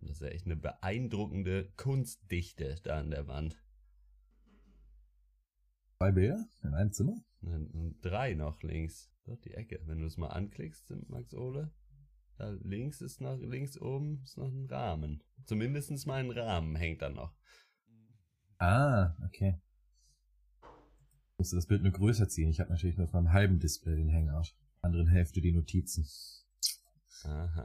Das ist ja echt eine beeindruckende Kunstdichte da an der Wand. Zwei Bilder in einem Zimmer? Und drei noch links. Dort die Ecke. Wenn du es mal anklickst, Max Ole, da links ist noch, links oben ist noch ein Rahmen. Zumindest mal ein Rahmen hängt da noch. Ah, okay. Ich musste das Bild nur größer ziehen. Ich habe natürlich nur auf einem halben Display den Hangout. Anderen Hälfte die Notizen. Aha.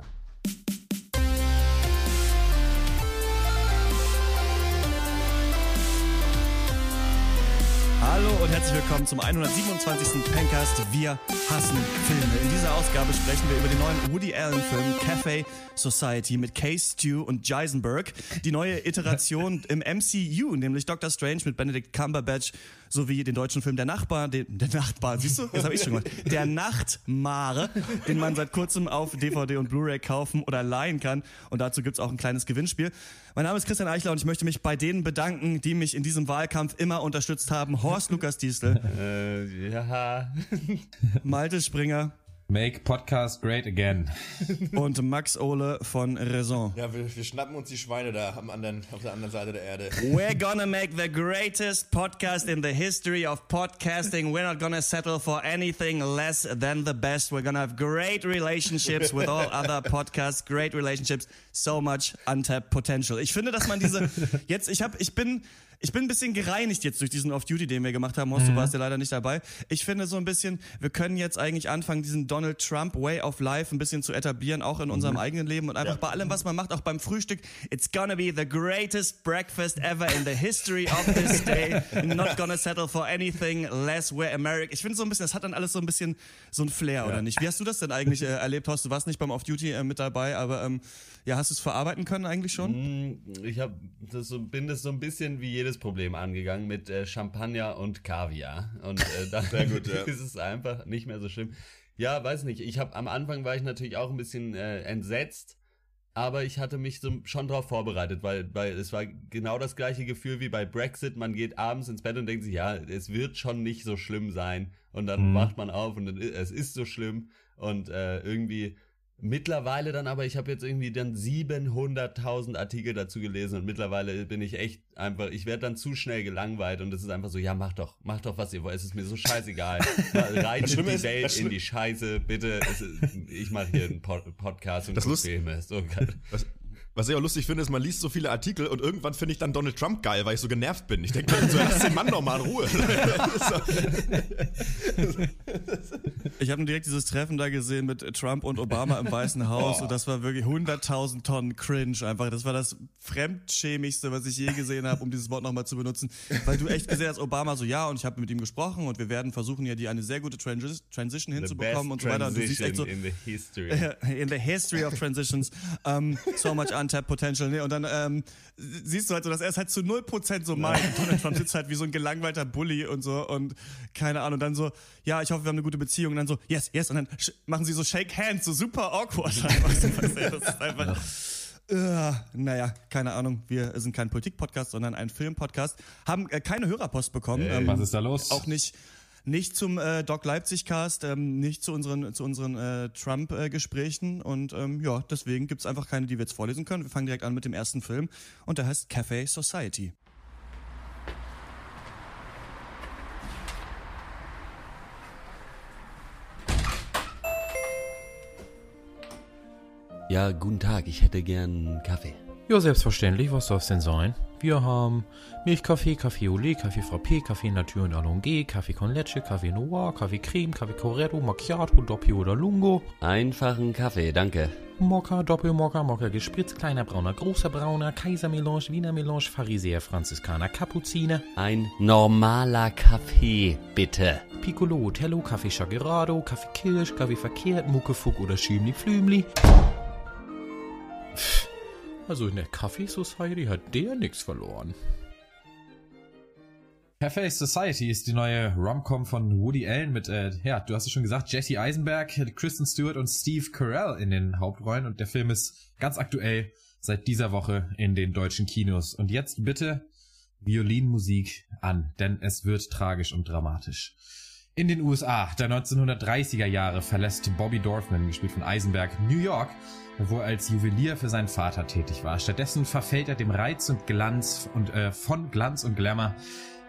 Hallo und herzlich willkommen zum 127. Pencast Wir hassen Filme. In dieser Ausgabe sprechen wir über den neuen Woody Allen Film Cafe Society mit Case Stew und Geisenberg. Die neue Iteration im MCU, nämlich Doctor Strange mit Benedict Cumberbatch sowie den deutschen Film Der Nachbar, den, der Nachbar, siehst du? Jetzt habe ich schon gemacht. Der Nachtmare, den man seit kurzem auf DVD und Blu-ray kaufen oder leihen kann. Und dazu gibt's auch ein kleines Gewinnspiel. Mein Name ist Christian Eichler und ich möchte mich bei denen bedanken, die mich in diesem Wahlkampf immer unterstützt haben. Horst Lukas Diesel, Äh, ja. Malte Springer Make Podcast great again. und Max Ole von Raison. Ja, wir, wir schnappen uns die Schweine da am anderen, auf der anderen Seite der Erde. We're gonna make the greatest podcast in the history of podcasting. We're not gonna settle for anything less than the best. We're gonna have great relationships with all other podcasts, great relationships, so much untapped potential. Ich finde, dass man diese jetzt, ich habe, ich bin, ich bin ein bisschen gereinigt jetzt durch diesen Off-Duty, den wir gemacht haben. Horst, du warst ja leider nicht dabei. Ich finde so ein bisschen, wir können jetzt eigentlich anfangen, diesen Donald Trump Way of Life ein bisschen zu etablieren, auch in unserem eigenen Leben und einfach bei allem, was man macht, auch beim Frühstück. It's gonna be the greatest breakfast ever in the history of this day. Not gonna settle for anything less. We're American. Ich finde so ein bisschen, das hat dann alles so ein bisschen so ein Flair, oder nicht? Wie hast du das denn eigentlich äh, erlebt, Horst? Du warst nicht beim Off-Duty äh, mit dabei, aber ähm, ja, hast du es verarbeiten können eigentlich schon? Hm, Ich hab das so, bin das so ein bisschen wie jedes Problem angegangen mit äh, Champagner und Kaviar. Und äh, dann gut, ja. ist es einfach nicht mehr so schlimm. Ja, weiß nicht. Ich habe am Anfang war ich natürlich auch ein bisschen äh, entsetzt, aber ich hatte mich so schon darauf vorbereitet, weil, weil es war genau das gleiche Gefühl wie bei Brexit. Man geht abends ins Bett und denkt sich, ja, es wird schon nicht so schlimm sein. Und dann wacht man auf und dann, es ist so schlimm. Und äh, irgendwie Mittlerweile dann aber, ich habe jetzt irgendwie dann 700.000 Artikel dazu gelesen und mittlerweile bin ich echt einfach, ich werde dann zu schnell gelangweilt und es ist einfach so, ja mach doch, mach doch was ihr wollt, es ist mir so scheißegal. Reitet die ist- Welt das in die Scheiße, bitte. Ist, ich mache hier einen Pod Podcast und Das Lust- Filme. So geil. Was, ich auch lustig finde, ist, man liest so viele Artikel und irgendwann finde ich dann Donald Trump geil, weil ich so genervt bin. Ich denke mir so, lass den Mann doch mal in Ruhe. Ich habe direkt dieses Treffen da gesehen mit Trump und Obama im Weißen Haus und das war wirklich 100.000 Tonnen Cringe einfach. Das war das Fremdschämigste, was ich je gesehen habe, um dieses Wort nochmal zu benutzen. Weil du echt gesehen hast, Obama so, ja, und ich habe mit ihm gesprochen und wir werden versuchen ja, die eine sehr gute Transi Transition hinzubekommen und so weiter. Und du siehst echt so, in the history. in the history of transitions, um, so much untapped potential. Nee, und dann ähm, siehst du halt so, dass er es halt zu 0% so meint. Und Donald Trump sitzt halt wie so ein gelangweilter Bully und so und keine Ahnung. Und dann so, ja, ich hoffe, wir haben eine gute Beziehung. Und dann so, yes, yes. Und dann machen sie so Shake Hands, so super awkward. Einfach so, weißt du, das ist einfach... Äh, naja, keine Ahnung. Wir sind kein Politik-Podcast, sondern ein Film-Podcast. Haben äh, keine Hörerpost bekommen. ähm, Was ist da los? auch nicht nicht zum äh, Doc Leipzig Cast, ähm, nicht zu unseren zu unseren äh, Trump Gesprächen und ähm, ja, deswegen gibt's einfach keine, die wir jetzt vorlesen können. Wir fangen direkt an mit dem ersten Film und der heißt Cafe Society. Ja, guten Tag, ich hätte gern Kaffee. Ja, selbstverständlich. Was soll's denn sein? Wir haben Milchkaffee, Kaffee Olé, Kaffee Frappé, Kaffee Natur und Allongé, Kaffee con Leche, Kaffee Noir, Kaffee Creme, Kaffee Corretto, Macchiato, Doppio oder Lungo, Einfachen Kaffee, danke. Mokka, Doppelmokka, Mokka gespritzt, kleiner Brauner, großer Brauner, Kaisermelange, Wiener Melange, Pharisäer, Franziskaner, Kapuziner, Ein normaler Kaffee, bitte. Piccolo, Tello, Kaffee Chagerado, Kaffee Kirsch, Kaffee Verkehrt, Muckefuck oder Schümli Flümli. Also in der Kaffee Society hat der nix verloren. Cafe Society ist die neue Rom-Com von Woody Allen mit, äh, ja, du hast es schon gesagt, Jesse Eisenberg, Kristen Stewart und Steve Carell in den Hauptrollen und der Film ist ganz aktuell seit dieser Woche in den deutschen Kinos. Und jetzt bitte Violinmusik an, denn es wird tragisch und dramatisch. In den USA der 1930er Jahre verlässt Bobby Dorfman, gespielt von Eisenberg, New York, wo er als Juwelier für seinen Vater tätig war. Stattdessen verfällt er dem Reiz und Glanz und äh, von Glanz und Glamour.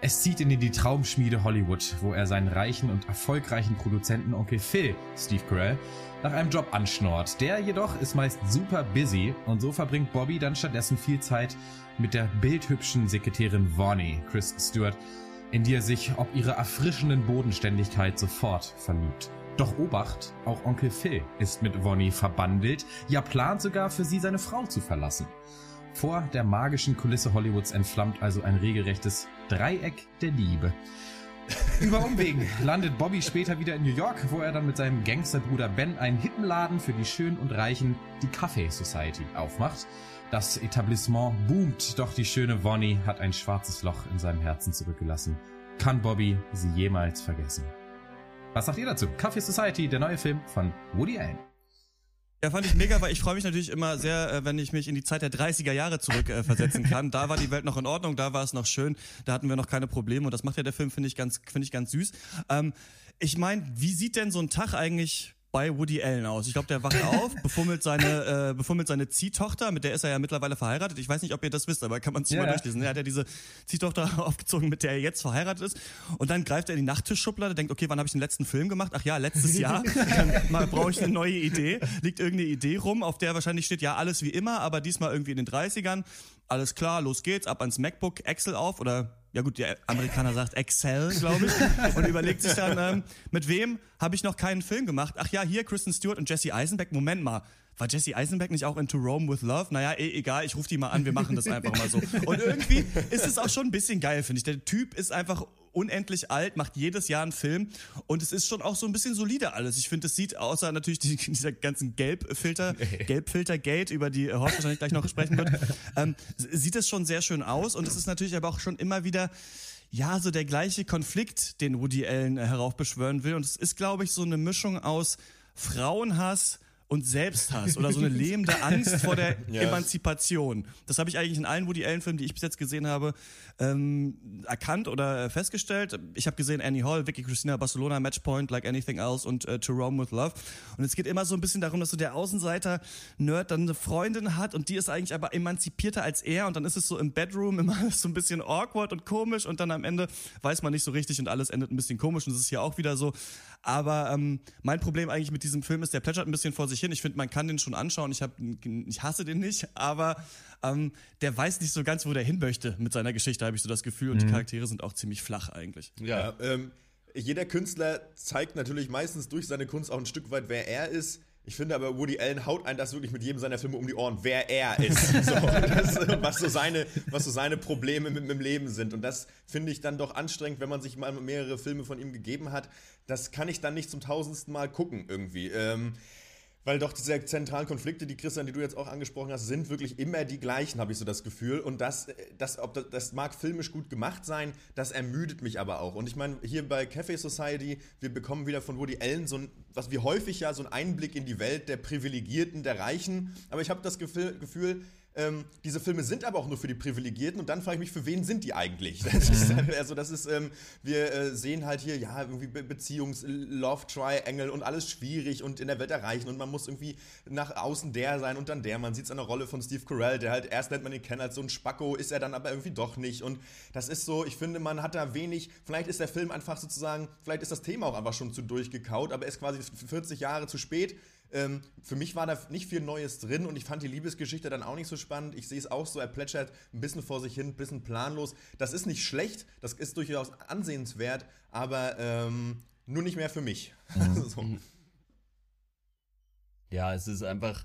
Es zieht ihn in die Traumschmiede Hollywood, wo er seinen reichen und erfolgreichen Produzenten Onkel Phil, Steve Carell, nach einem Job anschnort. Der jedoch ist meist super busy und so verbringt Bobby dann stattdessen viel Zeit mit der bildhübschen Sekretärin Vonnie, Chris Stewart, in die er sich ob ihrer erfrischenden Bodenständigkeit sofort verliebt. Doch Obacht, auch Onkel Phil ist mit Vonnie verbandelt, ja plant sogar für sie seine Frau zu verlassen. Vor der magischen Kulisse Hollywoods entflammt also ein regelrechtes Dreieck der Liebe. Über Umwegen landet Bobby später wieder in New York, wo er dann mit seinem Gangsterbruder Ben einen Hippenladen für die Schönen und Reichen, die Cafe Society, aufmacht. Das Etablissement boomt, doch die schöne Vonnie hat ein schwarzes Loch in seinem Herzen zurückgelassen. Kann Bobby sie jemals vergessen? Was sagt ihr dazu? Cafe Society, der neue Film von Woody Allen. Ja, fand ich mega, weil ich freue mich natürlich immer sehr, äh, wenn ich mich in die Zeit der 30er Jahre zurück äh, kann. Da war die Welt noch in Ordnung, da war es noch schön, da hatten wir noch keine Probleme und das macht ja der Film, finde ich, ganz, finde ich ganz süß. Ähm, ich meine, wie sieht denn so ein Tag eigentlich bei Woody Allen aus. Ich glaube, der wacht auf, befummelt seine, äh, befummelt seine Ziehtochter, mit der ist er ja mittlerweile verheiratet. Ich weiß nicht, ob ihr das wisst, aber kann man sich Ja, mal durchlesen. Er hat ja diese Ziehtochter aufgezogen, mit der er jetzt verheiratet ist. Und dann greift er in die Nachttischschublade, denkt, okay, wann habe ich den letzten Film gemacht? Ach ja, letztes Jahr. Dann mal brauche ich eine neue Idee. Liegt irgendeine Idee rum, auf der wahrscheinlich steht, ja, alles wie immer, aber diesmal irgendwie in den 30ern. Alles klar, los geht's, ab ans MacBook, Excel auf oder ja gut, der Amerikaner sagt Excel, glaube ich, und überlegt sich dann, ähm, mit wem habe ich noch keinen Film gemacht? Ach ja, hier Kristen Stewart und Jesse Eisenberg. Moment mal, war Jesse Eisenberg nicht auch in To Rome with Love? Naja, eh, egal, ich rufe die mal an, wir machen das einfach mal so. Und irgendwie ist es auch schon ein bisschen geil, finde ich. Der Typ ist einfach unendlich alt, macht jedes Jahr einen Film und es ist schon auch so ein bisschen solide alles. Ich finde, es sieht außer natürlich die, dieser ganzen Gelbfilter, Gelbfilter-Gate, über die äh, Horst wahrscheinlich gleich noch sprechen wird, ähm, sieht es schon sehr schön aus und es ist natürlich aber auch schon immer wieder ja, so der gleiche Konflikt, den Woody Allen äh, heraufbeschwören will. Und es ist, glaube ich, so eine Mischung aus Frauenhass und Selbsthass oder so eine lähmende Angst vor der Ja. Emanzipation. Das habe ich eigentlich in allen Woody Allen Filmen, die ich bis jetzt gesehen habe, ähm, erkannt oder äh, festgestellt. Ich habe gesehen Annie Hall, Vicky Cristina Barcelona, Matchpoint, Like Anything Else und äh, To Rome with Love. Und es geht immer so ein bisschen darum, dass so der Außenseiter-Nerd dann eine Freundin hat und die ist eigentlich aber emanzipierter als er und dann ist es so im Bedroom immer so ein bisschen awkward und komisch und dann am Ende weiß man nicht so richtig und alles endet ein bisschen komisch und es ist hier auch wieder so. Aber ähm, mein Problem eigentlich mit diesem Film ist, der plätschert ein bisschen vor sich hin. Ich finde, man kann den schon anschauen. Ich, hab, ich hasse den nicht, aber ähm, der weiß nicht so ganz, wo der hin möchte mit seiner Geschichte, habe ich so das Gefühl. Und die Charaktere sind auch ziemlich flach eigentlich. Ja. Ja, ähm, jeder Künstler zeigt natürlich meistens durch seine Kunst auch ein Stück weit, wer er ist. Ich finde aber, Woody Allen haut einen das wirklich mit jedem seiner Filme um die Ohren, wer er ist. So, das, was, so seine, was so seine Probleme mit, mit dem Leben sind. Und das finde ich dann doch anstrengend, wenn man sich mal mehrere Filme von ihm gegeben hat. Das kann ich dann nicht zum tausendsten Mal gucken irgendwie. Ähm, weil doch diese zentralen Konflikte, die Christian, die du jetzt auch angesprochen hast, sind wirklich immer die gleichen, habe ich so das Gefühl. Und das, das, ob das, das mag filmisch gut gemacht sein, das ermüdet mich aber auch. Und ich meine, hier bei Cafe Society, wir bekommen wieder von Woody Allen so ein, was wir häufig ja, so einen Einblick in die Welt der Privilegierten, der Reichen. Aber ich habe das Gefühl ähm, diese Filme sind aber auch nur für die Privilegierten und dann frage ich mich, für wen sind die eigentlich? Das ist, also das ist, ähm, wir äh, sehen halt hier, ja, irgendwie Be Beziehungs-, Love-Triangle und alles schwierig und in der Welt erreichen und man muss irgendwie nach außen der sein und dann der. Man sieht es an der Rolle von Steve Carell, der halt erst lernt man ihn kennen als so ein Spacko, ist er dann aber irgendwie doch nicht und das ist so, ich finde, man hat da wenig, vielleicht ist der Film einfach sozusagen, vielleicht ist das Thema auch einfach schon zu durchgekaut, aber er ist quasi 40 Jahre zu spät. Ähm, für mich war da nicht viel Neues drin und ich fand die Liebesgeschichte dann auch nicht so spannend. Ich sehe es auch so, er plätschert ein bisschen vor sich hin, ein bisschen planlos. Das ist nicht schlecht, das ist durchaus ansehenswert, aber ähm, nur nicht mehr für mich. so. Ja, es ist einfach,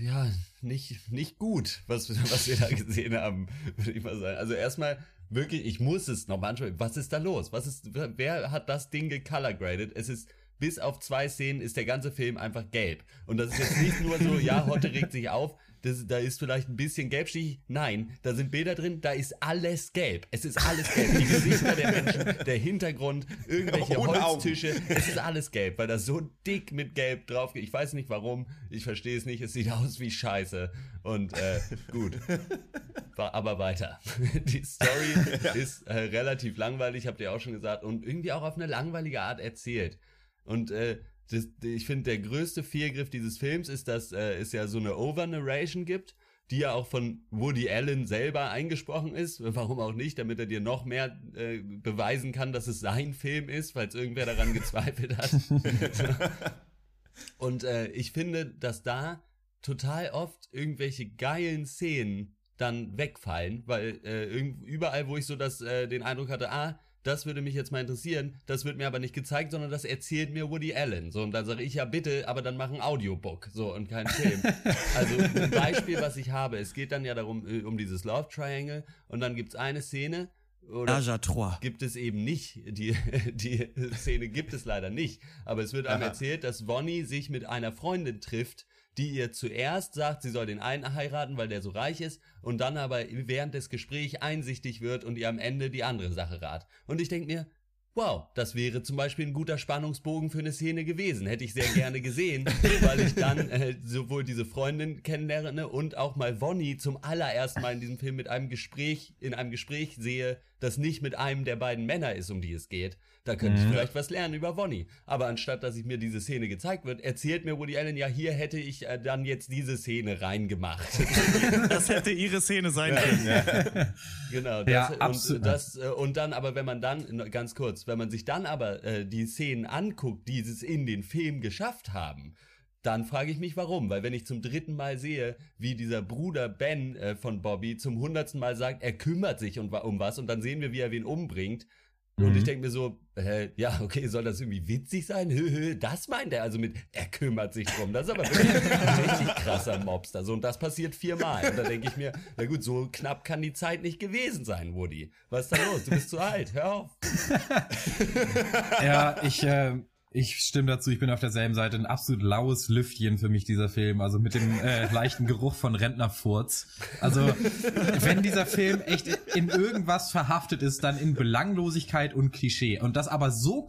ja, nicht, nicht gut, was, was wir da gesehen haben, würde ich mal sagen. Also erstmal, wirklich, ich muss es nochmal anschauen. Was ist da los? Was ist, wer hat das Ding gecolorgraded? Es ist bis auf zwei Szenen ist der ganze Film einfach gelb. Und das ist jetzt nicht nur so, ja, Hotte regt sich auf, das, da ist vielleicht ein bisschen gelbstich. Nein, da sind Bilder drin, da ist alles gelb. Es ist alles gelb. Die Gesichter der Menschen, der Hintergrund, irgendwelche Ohne Augen. Holztische. Es ist alles gelb, weil das so dick mit gelb drauf geht. Ich weiß nicht warum, ich verstehe es nicht. Es sieht aus wie Scheiße. Und äh, gut. Aber weiter. Die Story ist äh, relativ langweilig, habt ihr auch schon gesagt, und irgendwie auch auf eine langweilige Art erzählt. Und äh, das, ich finde, der größte Fehlgriff dieses Films ist, dass äh, es ja so eine Over-Narration gibt, die ja auch von Woody Allen selber eingesprochen ist. Warum auch nicht, damit er dir noch mehr äh, beweisen kann, dass es sein Film ist, falls irgendwer daran gezweifelt hat. Und äh, ich finde, dass da total oft irgendwelche geilen Szenen dann wegfallen, weil äh, überall, wo ich so das, äh, den Eindruck hatte, ah, das würde mich jetzt mal interessieren, das wird mir aber nicht gezeigt, sondern das erzählt mir Woody Allen. So, und dann sage ich ja bitte, aber dann mach ein Audiobook, so, und kein Film. also ein Beispiel, was ich habe, es geht dann ja darum, äh, um dieses Love Triangle, und dann gibt's eine Szene, oder gibt es eben nicht. Die, die Szene gibt es leider nicht. Aber es wird einem Aha. erzählt, dass Vonnie sich mit einer Freundin trifft, die ihr zuerst sagt, sie soll den einen heiraten, weil der so reich ist, und dann aber während des Gesprächs einsichtig wird und ihr am Ende die andere Sache rat. Und ich denke mir, wow, das wäre zum Beispiel ein guter Spannungsbogen für eine Szene gewesen. Hätte ich sehr gerne gesehen, weil ich dann äh, sowohl diese Freundin kennenlerne und auch mal Vonnie zum allerersten Mal in diesem Film mit einem Gespräch, in einem Gespräch sehe, das nicht mit einem der beiden Männer ist, um die es geht. Da könnte ich vielleicht was lernen über Vonnie. Aber anstatt, dass ich mir diese Szene gezeigt wird, erzählt mir Woody Allen, ja, hier hätte ich äh, dann jetzt diese Szene reingemacht. Das hätte ihre Szene sein können. Genau, Ja, das, absolut. und das äh, und dann aber wenn man dann ganz kurz, wenn man sich dann aber äh, die Szenen anguckt, die es in den Film geschafft haben, dann frage ich mich warum, weil wenn ich zum dritten Mal sehe, wie dieser Bruder Ben äh, von Bobby zum hundertsten Mal sagt, er kümmert sich um, wa- um was und dann sehen wir, wie er wen umbringt. Und Mhm. ich denke mir so, äh, ja, okay, soll das irgendwie witzig sein? Hö, hö, das meint er also mit, er kümmert sich drum. Das ist aber wirklich ein richtig krasser Mobster. So, und das passiert viermal. Und da denke ich mir, na gut, so knapp kann die Zeit nicht gewesen sein, Woody. Was ist da los? Du bist zu alt, hör auf. Ja, ich, äh, ich stimme dazu, ich bin auf derselben Seite. Ein absolut laues Lüftchen für mich, dieser Film. Also mit dem äh, leichten Geruch von Rentnerfurz. Also, wenn dieser Film echt in irgendwas verhaftet ist, dann in Belanglosigkeit und Klischee. Und das aber so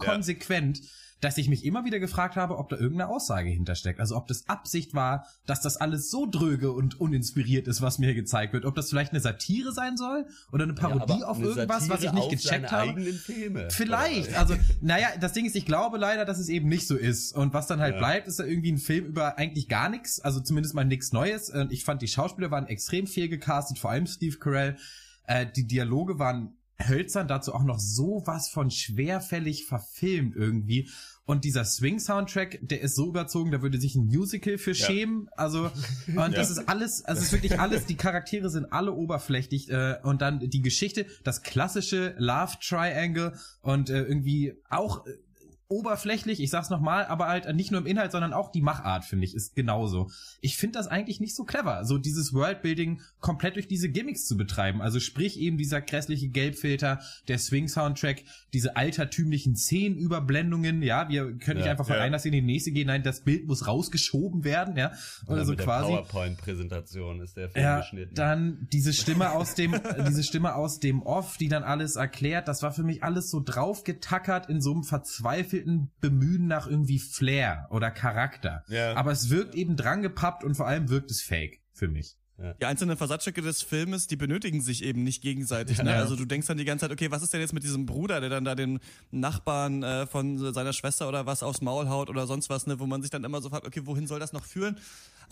Ja. Dass ich mich immer wieder gefragt habe, ob da irgendeine Aussage hintersteckt. Also ob das Absicht war, dass das alles so dröge und uninspiriert ist, was mir hier gezeigt wird. Ob das vielleicht eine Satire sein soll oder eine Parodie Ja, auf eine irgendwas, was ich Satire nicht gecheckt habe. Vielleicht, also, naja, das Ding ist, ich glaube leider, dass es eben nicht so ist. Und was dann halt Ja. bleibt, ist da irgendwie ein Film über eigentlich gar nichts, also zumindest mal nichts Neues. Und ich fand, die Schauspieler waren extrem viel gecastet, vor allem Steve Carell. Äh, die Dialoge waren hölzern, dazu auch noch sowas von schwerfällig verfilmt irgendwie. Und dieser Swing-Soundtrack, der ist so überzogen, da würde sich ein Musical für Ja. schämen. Also, und das ist alles, also es ist wirklich alles, die Charaktere sind alle oberflächlich äh, und dann die Geschichte, das klassische Love Triangle und äh, irgendwie auch äh, oberflächlich, ich sag's nochmal, aber halt nicht nur im Inhalt, sondern auch die Machart, finde ich, ist genauso. Ich finde das eigentlich nicht so clever, so dieses Worldbuilding komplett durch diese Gimmicks zu betreiben. Also sprich eben dieser grässliche Gelbfilter, der Swing-Soundtrack, diese altertümlichen Szenenüberblendungen, ja, wir können nicht Ja, einfach von ja. einer Szene in die nächste gehen, nein, das Bild muss rausgeschoben werden, ja, oder Ja, so quasi. PowerPoint-Präsentation ist der Film Ja, geschnitten. dann diese Stimme aus dem, diese Stimme aus dem Off, die dann alles erklärt, das war für mich alles so draufgetackert in so einem verzweifelten Bemühen nach irgendwie Flair oder Charakter. Ja. Aber es wirkt eben drangepappt und vor allem wirkt es fake für mich. Die einzelnen Versatzstücke des Filmes, die benötigen sich eben nicht gegenseitig. Ne? Ja. Also du denkst dann die ganze Zeit, okay, was ist denn jetzt mit diesem Bruder, der dann da den Nachbarn äh, von seiner Schwester oder was aufs Maul haut oder sonst was, ne? wo man sich dann immer so fragt, okay, wohin soll das noch führen?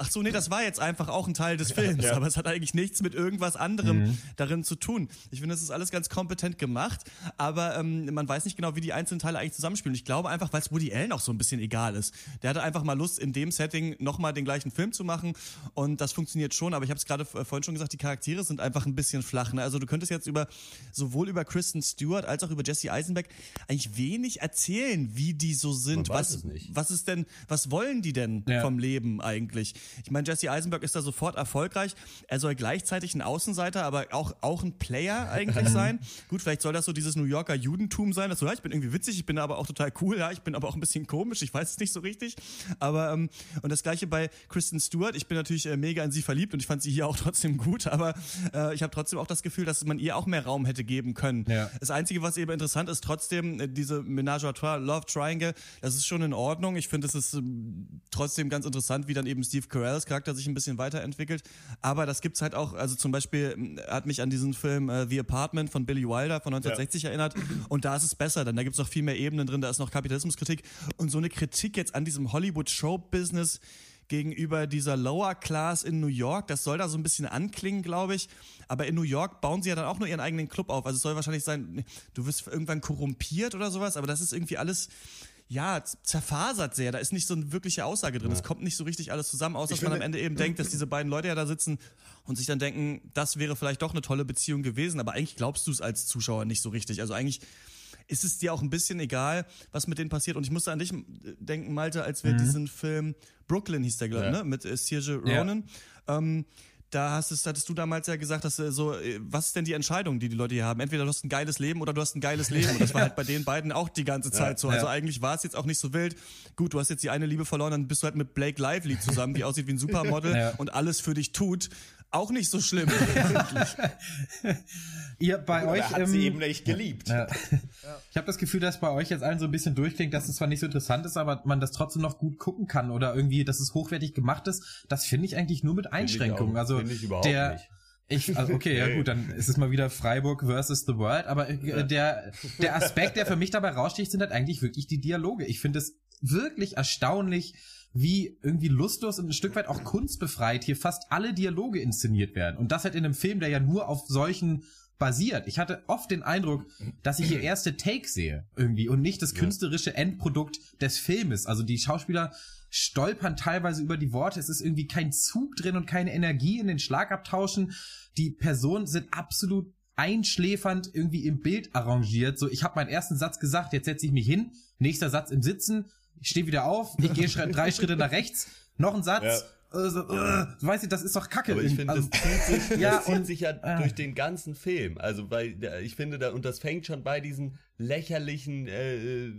Ach so, nee, das war jetzt einfach auch ein Teil des Films, Ja. aber es hat eigentlich nichts mit irgendwas anderem darin zu tun. Ich finde, es ist alles ganz kompetent gemacht, aber ähm, man weiß nicht genau, wie die einzelnen Teile eigentlich zusammenspielen. Ich glaube einfach, weil es Woody Allen auch so ein bisschen egal ist. Der hatte einfach mal Lust, in dem Setting nochmal den gleichen Film zu machen und das funktioniert schon, aber ich habe es gerade äh, vorhin schon gesagt, die Charaktere sind einfach ein bisschen flach. Ne? Also du könntest jetzt über sowohl über Kristen Stewart als auch über Jesse Eisenberg eigentlich wenig erzählen, wie die so sind. Was, was ist denn, was wollen die denn Ja. vom Leben eigentlich? Ich meine, Jesse Eisenberg ist da sofort erfolgreich. Er soll gleichzeitig ein Außenseiter, aber auch, auch ein Player eigentlich sein. Gut, vielleicht soll das so dieses New Yorker Judentum sein, dass so, ja, ich bin irgendwie witzig, ich bin aber auch total cool, ja, ich bin aber auch ein bisschen komisch, ich weiß es nicht so richtig. Aber, ähm, und das gleiche bei Kristen Stewart. Ich bin natürlich äh, mega in sie verliebt und ich fand sie hier auch trotzdem gut, aber äh, ich habe trotzdem auch das Gefühl, dass man ihr auch mehr Raum hätte geben können. Ja. Das Einzige, was eben interessant ist, trotzdem, äh, diese Menage à Trois, Love Triangle, das ist schon in Ordnung. Ich finde, es ist ähm, trotzdem ganz interessant, wie dann eben Steve Carells Charakter sich ein bisschen weiterentwickelt. Aber das gibt's halt auch, also zum Beispiel hat mich an diesen Film äh, The Apartment von Billy Wilder von 1960 erinnert. Und da ist es besser, denn da gibt's noch viel mehr Ebenen drin, da ist noch Kapitalismuskritik. Und so eine Kritik jetzt an diesem Hollywood-Show-Business gegenüber dieser Lower Class in New York. Das soll da so ein bisschen anklingen, glaube ich. Aber in New York bauen sie ja dann auch nur ihren eigenen Club auf. Also es soll wahrscheinlich sein, du wirst irgendwann korrumpiert oder sowas, aber das ist irgendwie alles, ja, zerfasert sehr. Da ist nicht so eine wirkliche Aussage drin. Es kommt nicht so richtig alles zusammen, außer dass man am Ende eben denkt, dass diese beiden Leute ja da sitzen und sich dann denken, das wäre vielleicht doch eine tolle Beziehung gewesen. Aber eigentlich glaubst du es als Zuschauer nicht so richtig. Also eigentlich ist es dir auch ein bisschen egal, was mit denen passiert. Und ich musste an dich äh, denken, Malte, als wir diesen Film Brooklyn hieß der, glaube ich, Ja. ne? mit äh, Ja. Ronan. Ähm, da hast es, hattest du damals ja gesagt, dass äh, so, äh, was ist denn die Entscheidung, die die Leute hier haben? Entweder du hast ein geiles Leben oder du hast ein geiles Leben. Und das war halt bei den beiden auch die ganze Zeit so. Also Ja. eigentlich war es jetzt auch nicht so wild. Gut, du hast jetzt die eine Liebe verloren, dann bist du halt mit Blake Lively zusammen, die aussieht wie ein Supermodel Ja. und alles für dich tut. Auch nicht so schlimm. Ihr bei Oder euch hat ähm, sie eben nicht geliebt. Ja. Ich habe das Gefühl, dass bei euch jetzt allen so ein bisschen durchklingt, dass es zwar nicht so interessant ist, aber man das trotzdem noch gut gucken kann oder irgendwie, dass es hochwertig gemacht ist. Das finde ich eigentlich nur mit Einschränkungen. auch- also finde ich überhaupt der nicht. ich, also okay, ja gut, dann ist es mal wieder Freiburg versus The World, aber äh, der, der Aspekt, der für mich dabei raussticht, sind halt eigentlich wirklich die Dialoge. Ich finde es wirklich erstaunlich, wie irgendwie lustlos und ein Stück weit auch kunstbefreit hier fast alle Dialoge inszeniert werden. Und das halt in einem Film, der ja nur auf solchen basiert. Ich hatte oft den Eindruck, dass ich hier erste Take sehe irgendwie und nicht das künstlerische Endprodukt des Filmes. Also die Schauspieler stolpern teilweise über die Worte. Es ist irgendwie kein Zug drin und keine Energie in den Schlagabtauschen. Die Personen sind absolut einschläfernd irgendwie im Bild arrangiert. So, ich habe meinen ersten Satz gesagt, jetzt setze ich mich hin. Nächster Satz im Sitzen. Ich stehe wieder auf. Ich gehe drei Schritte nach rechts. Noch ein Satz. Äh, so, äh, weißt du, das ist doch Kacke. Aber ich finde, Also- das zieht sich, Ja, das zieht und- sich ja ah. durch den ganzen Film. Also, weil ich finde, da, und das fängt schon bei diesen lächerlichen äh,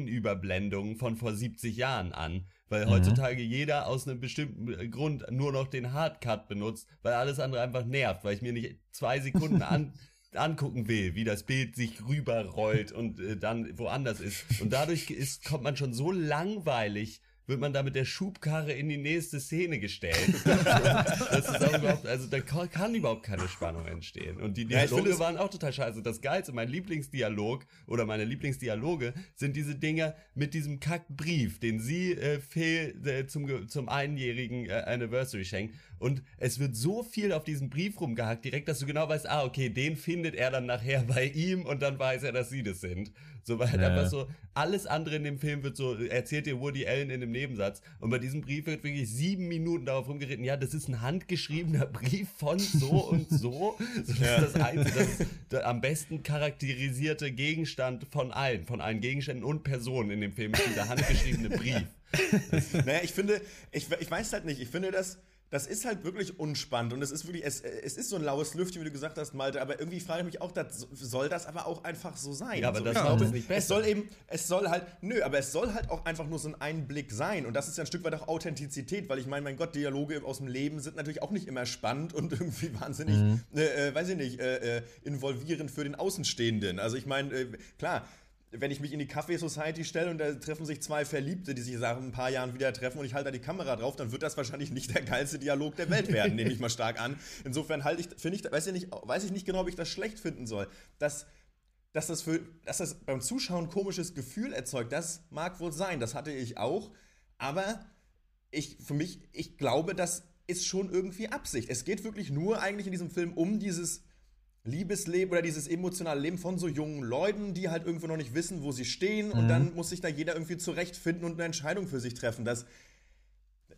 Szenenüberblendungen von vor 70 Jahren an. Weil Mhm. heutzutage jeder aus einem bestimmten äh, Grund nur noch den Hardcut benutzt, weil alles andere einfach nervt, weil ich mir nicht zwei Sekunden an, angucken will, wie das Bild sich rüberrollt und äh, dann woanders ist. Und dadurch ist, kommt man schon so langweilig, wird man da mit der Schubkarre in die nächste Szene gestellt. das ist auch überhaupt, also da kann, kann überhaupt keine Spannung entstehen. Und die Ja, Dialoge finde es- waren auch total scheiße. Das Geilste, mein Lieblingsdialog oder meine Lieblingsdialoge sind diese Dinger mit diesem Kackbrief, den sie äh, Phil äh, zum, zum einjährigen äh, Anniversary schenkt. Und es wird so viel auf diesen Brief rumgehackt, direkt, dass du genau weißt, ah, okay, den findet er dann nachher bei ihm und dann weiß er, dass sie das sind. So, weil halt Ja. einfach so, alles andere in dem Film wird so, erzählt dir Woody Allen in dem Nebensatz. Und bei diesem Brief wird wirklich sieben Minuten darauf rumgeritten, ja, das ist ein handgeschriebener Brief von so und so. so das ist das einzige, das ist der am besten charakterisierte Gegenstand von allen, von allen Gegenständen und Personen in dem Film, ist dieser handgeschriebene Brief. Naja, ich finde, ich, ich weiß halt nicht, ich finde das, das ist halt wirklich unspannend und es ist wirklich, es, es ist so ein laues Lüftchen, wie du gesagt hast, Malte, aber irgendwie frage ich mich auch, das, soll das aber auch einfach so sein? Ja, aber so, das glaube, es nicht besser. Es soll eben, es soll halt, nö, aber es soll halt auch einfach nur so ein Einblick sein und das ist ja ein Stück weit auch Authentizität, weil ich meine, mein Gott, Dialoge aus dem Leben sind natürlich auch nicht immer spannend und irgendwie wahnsinnig, äh, äh, weiß ich nicht, äh, äh, involvierend für den Außenstehenden. Also ich meine, äh, klar, wenn ich mich in die Kaffee Society stelle und da treffen sich zwei Verliebte, die sich seit ein paar Jahren wieder treffen und ich halte da die Kamera drauf, dann wird das wahrscheinlich nicht der geilste Dialog der Welt werden, nehme ich mal stark an. Insofern halte ich, finde ich, weiß ich nicht, weiß ich nicht genau, ob ich das schlecht finden soll. Dass, dass das für, dass das beim Zuschauen ein komisches Gefühl erzeugt, das mag wohl sein, das hatte ich auch, aber ich, für mich, ich glaube, das ist schon irgendwie Absicht. Es geht wirklich nur eigentlich in diesem Film um dieses Liebesleben oder dieses emotionale Leben von so jungen Leuten, die halt irgendwo noch nicht wissen, wo sie stehen und dann muss sich da jeder irgendwie zurechtfinden und eine Entscheidung für sich treffen. Das,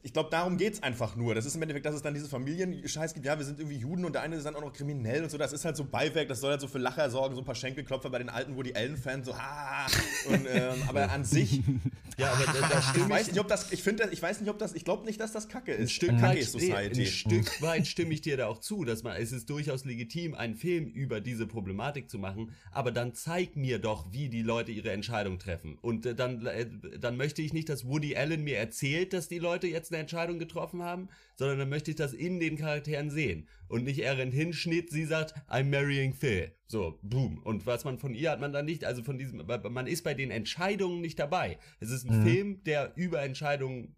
ich glaube, darum geht es einfach nur. Das ist im Endeffekt, dass es dann diese Familienscheiß gibt. Ja, wir sind irgendwie Juden und der eine ist dann auch noch kriminell und so. Das ist halt so Beiwerk, das soll halt so für Lacher sorgen, so ein paar Schenkelklopfer bei den alten Woody Allen-Fans, so ha. Und, ähm, aber an sich, Ja, aber da, da ich stimme weiß nicht, ob das, ich finde, ich weiß nicht, ob das, ich glaube nicht, dass das Kacke ist. Ein Stück, Kacke weit, nee, Society. ein Stück weit stimme ich dir da auch zu, dass man, es ist durchaus legitim, einen Film über diese Problematik zu machen, aber dann zeig mir doch, wie die Leute ihre Entscheidung treffen. Und äh, dann, äh, dann möchte ich nicht, dass Woody Allen mir erzählt, dass die Leute jetzt eine Entscheidung getroffen haben, sondern dann möchte ich das in den Charakteren sehen. Und nicht er rennt hin, Schnitt, sie sagt, I'm marrying Phil. So, boom. Und was man von ihr hat man dann nicht, also von diesem, man ist bei den Entscheidungen nicht dabei. Es ist ein Film, der über Entscheidungen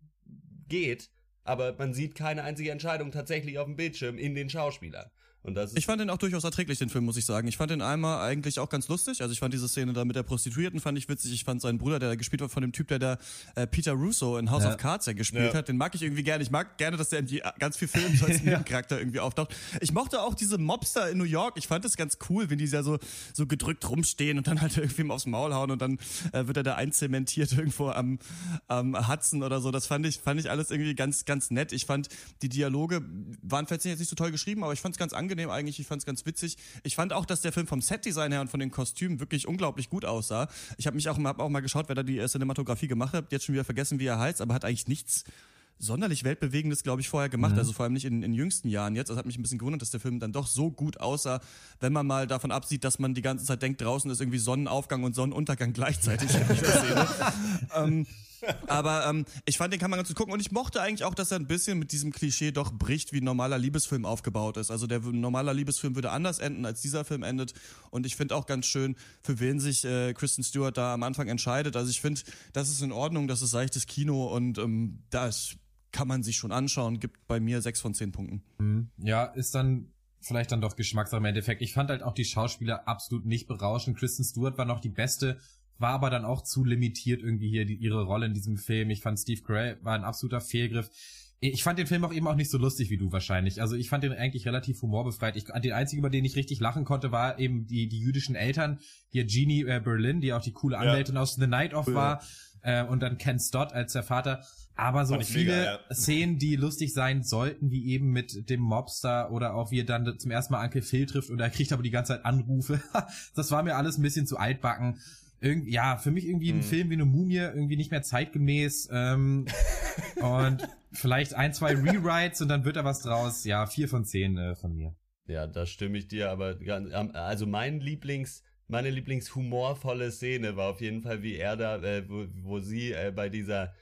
geht, aber man sieht keine einzige Entscheidung tatsächlich auf dem Bildschirm in den Schauspielern. Und das ist Ich fand den auch durchaus erträglich, den Film, muss ich sagen. Ich fand den einmal eigentlich auch ganz lustig. Also ich fand diese Szene da mit der Prostituierten fand ich witzig. Ich fand seinen Bruder, der da gespielt wird von dem Typ, der da äh, Peter Russo in House Ja. of Cards ja gespielt Ja. hat, den mag ich irgendwie gerne. Ich mag gerne, dass der in die, ganz viel Filmen so als Nebencharakter irgendwie auftaucht. Ich mochte auch diese Mobster in New York. Ich fand das ganz cool, wenn die ja so, so gedrückt rumstehen und dann halt irgendwie aufs Maul hauen und dann äh, wird er da einzementiert irgendwo am, am Hudson oder so. Das fand ich, fand ich alles irgendwie ganz, ganz nett. Ich fand, die Dialoge waren vielleicht jetzt nicht so toll geschrieben, aber ich fand es ganz angenehm eigentlich. Ich fand es ganz witzig. Ich fand auch, dass der Film vom Setdesign her und von den Kostümen wirklich unglaublich gut aussah. Ich habe mich auch, hab auch mal geschaut, wer da die Cinematografie gemacht hat. Jetzt schon wieder vergessen, wie er heißt, aber hat eigentlich nichts sonderlich weltbewegendes, glaube ich, vorher gemacht. Also vor allem nicht in, in jüngsten Jahren jetzt. Das hat mich ein bisschen gewundert, dass der Film dann doch so gut aussah, wenn man mal davon absieht, dass man die ganze Zeit denkt, draußen ist irgendwie Sonnenaufgang und Sonnenuntergang gleichzeitig ähm, aber ähm, ich fand, den kann man ganz gut gucken und ich mochte eigentlich auch, dass er ein bisschen mit diesem Klischee doch bricht, wie ein normaler Liebesfilm aufgebaut ist. Also der normaler Liebesfilm würde anders enden, als dieser Film endet. Und ich finde auch ganz schön, für wen sich äh, Kristen Stewart da am Anfang entscheidet. Also ich finde, das ist in Ordnung, das ist seichtes Kino und ähm, das kann man sich schon anschauen. Gibt bei mir sechs von zehn Punkten. Ja, ist dann vielleicht dann doch Geschmackssache im Endeffekt. Ich fand halt auch die Schauspieler absolut nicht berauschend. Kristen Stewart war noch die beste, war aber dann auch zu limitiert irgendwie hier die, ihre Rolle in diesem Film. Ich fand Steve Carell war ein absoluter Fehlgriff. Ich fand den Film auch eben auch nicht so lustig wie du wahrscheinlich. Also ich fand den eigentlich relativ humorbefreit. Ich, den einzigen, über den ich richtig lachen konnte, war eben die, die jüdischen Eltern. Hier Jeannie äh, Berlin, die auch die coole Anwältin aus The Night Of war. Äh, und dann Ken Stott als der Vater. Aber so viele mega, ja. Szenen, die lustig sein sollten, wie eben mit dem Mobster oder auch wie er dann zum ersten Mal Uncle Phil trifft und er kriegt aber die ganze Zeit Anrufe. das war mir alles ein bisschen zu altbacken. Irgend, ja, für mich irgendwie ein Film wie eine Mumie, irgendwie nicht mehr zeitgemäß. Ähm, und vielleicht ein, zwei Rewrites und dann wird da was draus. Ja, vier von zehn äh, von mir. Ja, da stimme ich dir, aber also mein Lieblings, meine Lieblingshumorvolle Szene war auf jeden Fall, wie er da, äh, wo, wo sie äh, bei dieser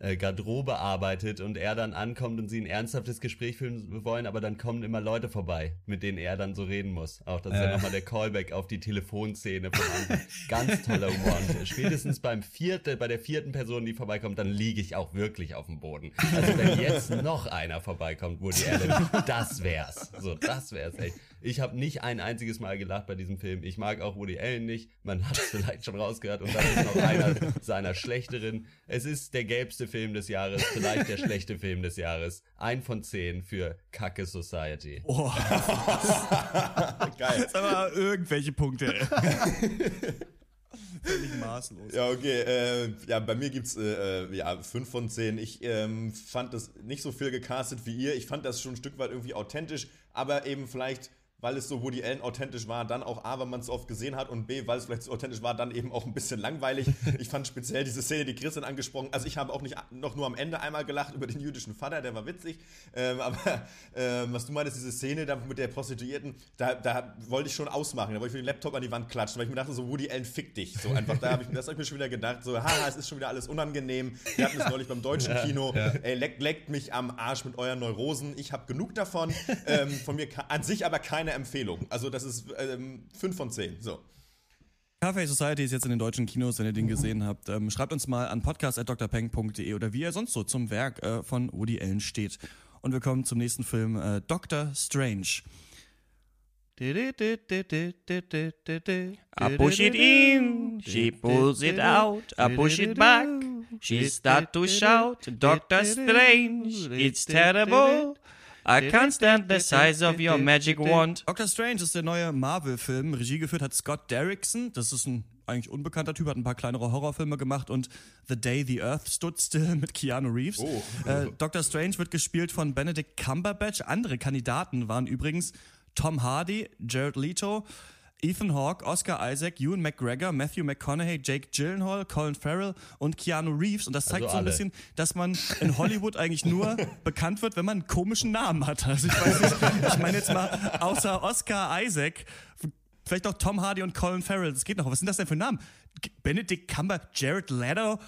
äh, Garderobe arbeitet und er dann ankommt und sie ein ernsthaftes Gespräch führen wollen, aber dann kommen immer Leute vorbei, mit denen er dann so reden muss. Auch das ist ja Äh. nochmal der Callback auf die Telefonszene von. Ganz toller. Und spätestens beim vierten, bei der vierten Person, die vorbeikommt, dann liege ich auch wirklich auf dem Boden. Also wenn jetzt noch einer vorbeikommt, Woody Allen, das wär's. So, das wär's echt. Ich habe nicht ein einziges Mal gelacht bei diesem Film. Ich mag auch Woody Allen nicht. Man hat es vielleicht schon rausgehört. Und das ist noch einer seiner schlechteren. Es ist der gelbste Film des Jahres, vielleicht der schlechte Film des Jahres. Ein von zehn für Kacke Society. Oh, Geil. sag mal irgendwelche Punkte. Völlig maßlos. Ja, okay. Äh, ja, bei mir gibt's äh, äh, ja, fünf von zehn. Ich ähm, fand das nicht so viel gecastet wie ihr. Ich fand das schon ein Stück weit irgendwie authentisch, aber eben vielleicht, weil es so Woody Allen authentisch war, dann auch A, weil man es oft gesehen hat und B, weil es vielleicht so authentisch war, dann eben auch ein bisschen langweilig. Ich fand speziell diese Szene, die Christian angesprochen, also ich habe auch nicht noch nur am Ende einmal gelacht über den jüdischen Vater, der war witzig, ähm, aber ähm, was du meinst, diese Szene da mit der Prostituierten, da, da wollte ich schon ausmachen, da wollte ich mir den Laptop an die Wand klatschen, weil ich mir dachte, so Woody Allen fick dich, so einfach, da habe ich, das hab ich mir schon wieder gedacht, so, haha, es ist schon wieder alles unangenehm, wir hatten es neulich beim deutschen Kino, ey, leckt, leckt mich am Arsch mit euren Neurosen, ich habe genug davon, ähm, von mir an sich aber keine Empfehlung, also das ist ähm, 5 von 10, so. Cafe Society ist jetzt in den deutschen Kinos, wenn ihr den gesehen habt. Ähm, schreibt uns mal an podcast.drpeng.de oder wie ihr sonst so zum Werk äh, von Woody Allen steht. Und wir kommen zum nächsten Film, äh, Doctor Strange. I push it in, she pulls it out. I push it back, she start to shout. Doctor Strange, it's terrible. I can't stand the size of your magic wand. Doctor Strange ist der neue Marvel-Film. Regie geführt hat Scott Derrickson. Das ist ein eigentlich unbekannter Typ, hat ein paar kleinere Horrorfilme gemacht und The Day the Earth Stood Still mit Keanu Reeves. Oh. Äh, Dr. Strange wird gespielt von Benedict Cumberbatch. Andere Kandidaten waren übrigens Tom Hardy, Jared Leto, Ethan Hawke, Oscar Isaac, Ewan McGregor, Matthew McConaughey, Jake Gyllenhaal, Colin Farrell und Keanu Reeves. Und das zeigt Also so ein alle. bisschen, dass man in Hollywood eigentlich nur bekannt wird, wenn man einen komischen Namen hat. Also ich weiß nicht, ich meine jetzt mal, außer Oscar Isaac, vielleicht noch Tom Hardy und Colin Farrell, das geht noch. Was sind das denn für Namen? Benedict Cumber, Jared Leto,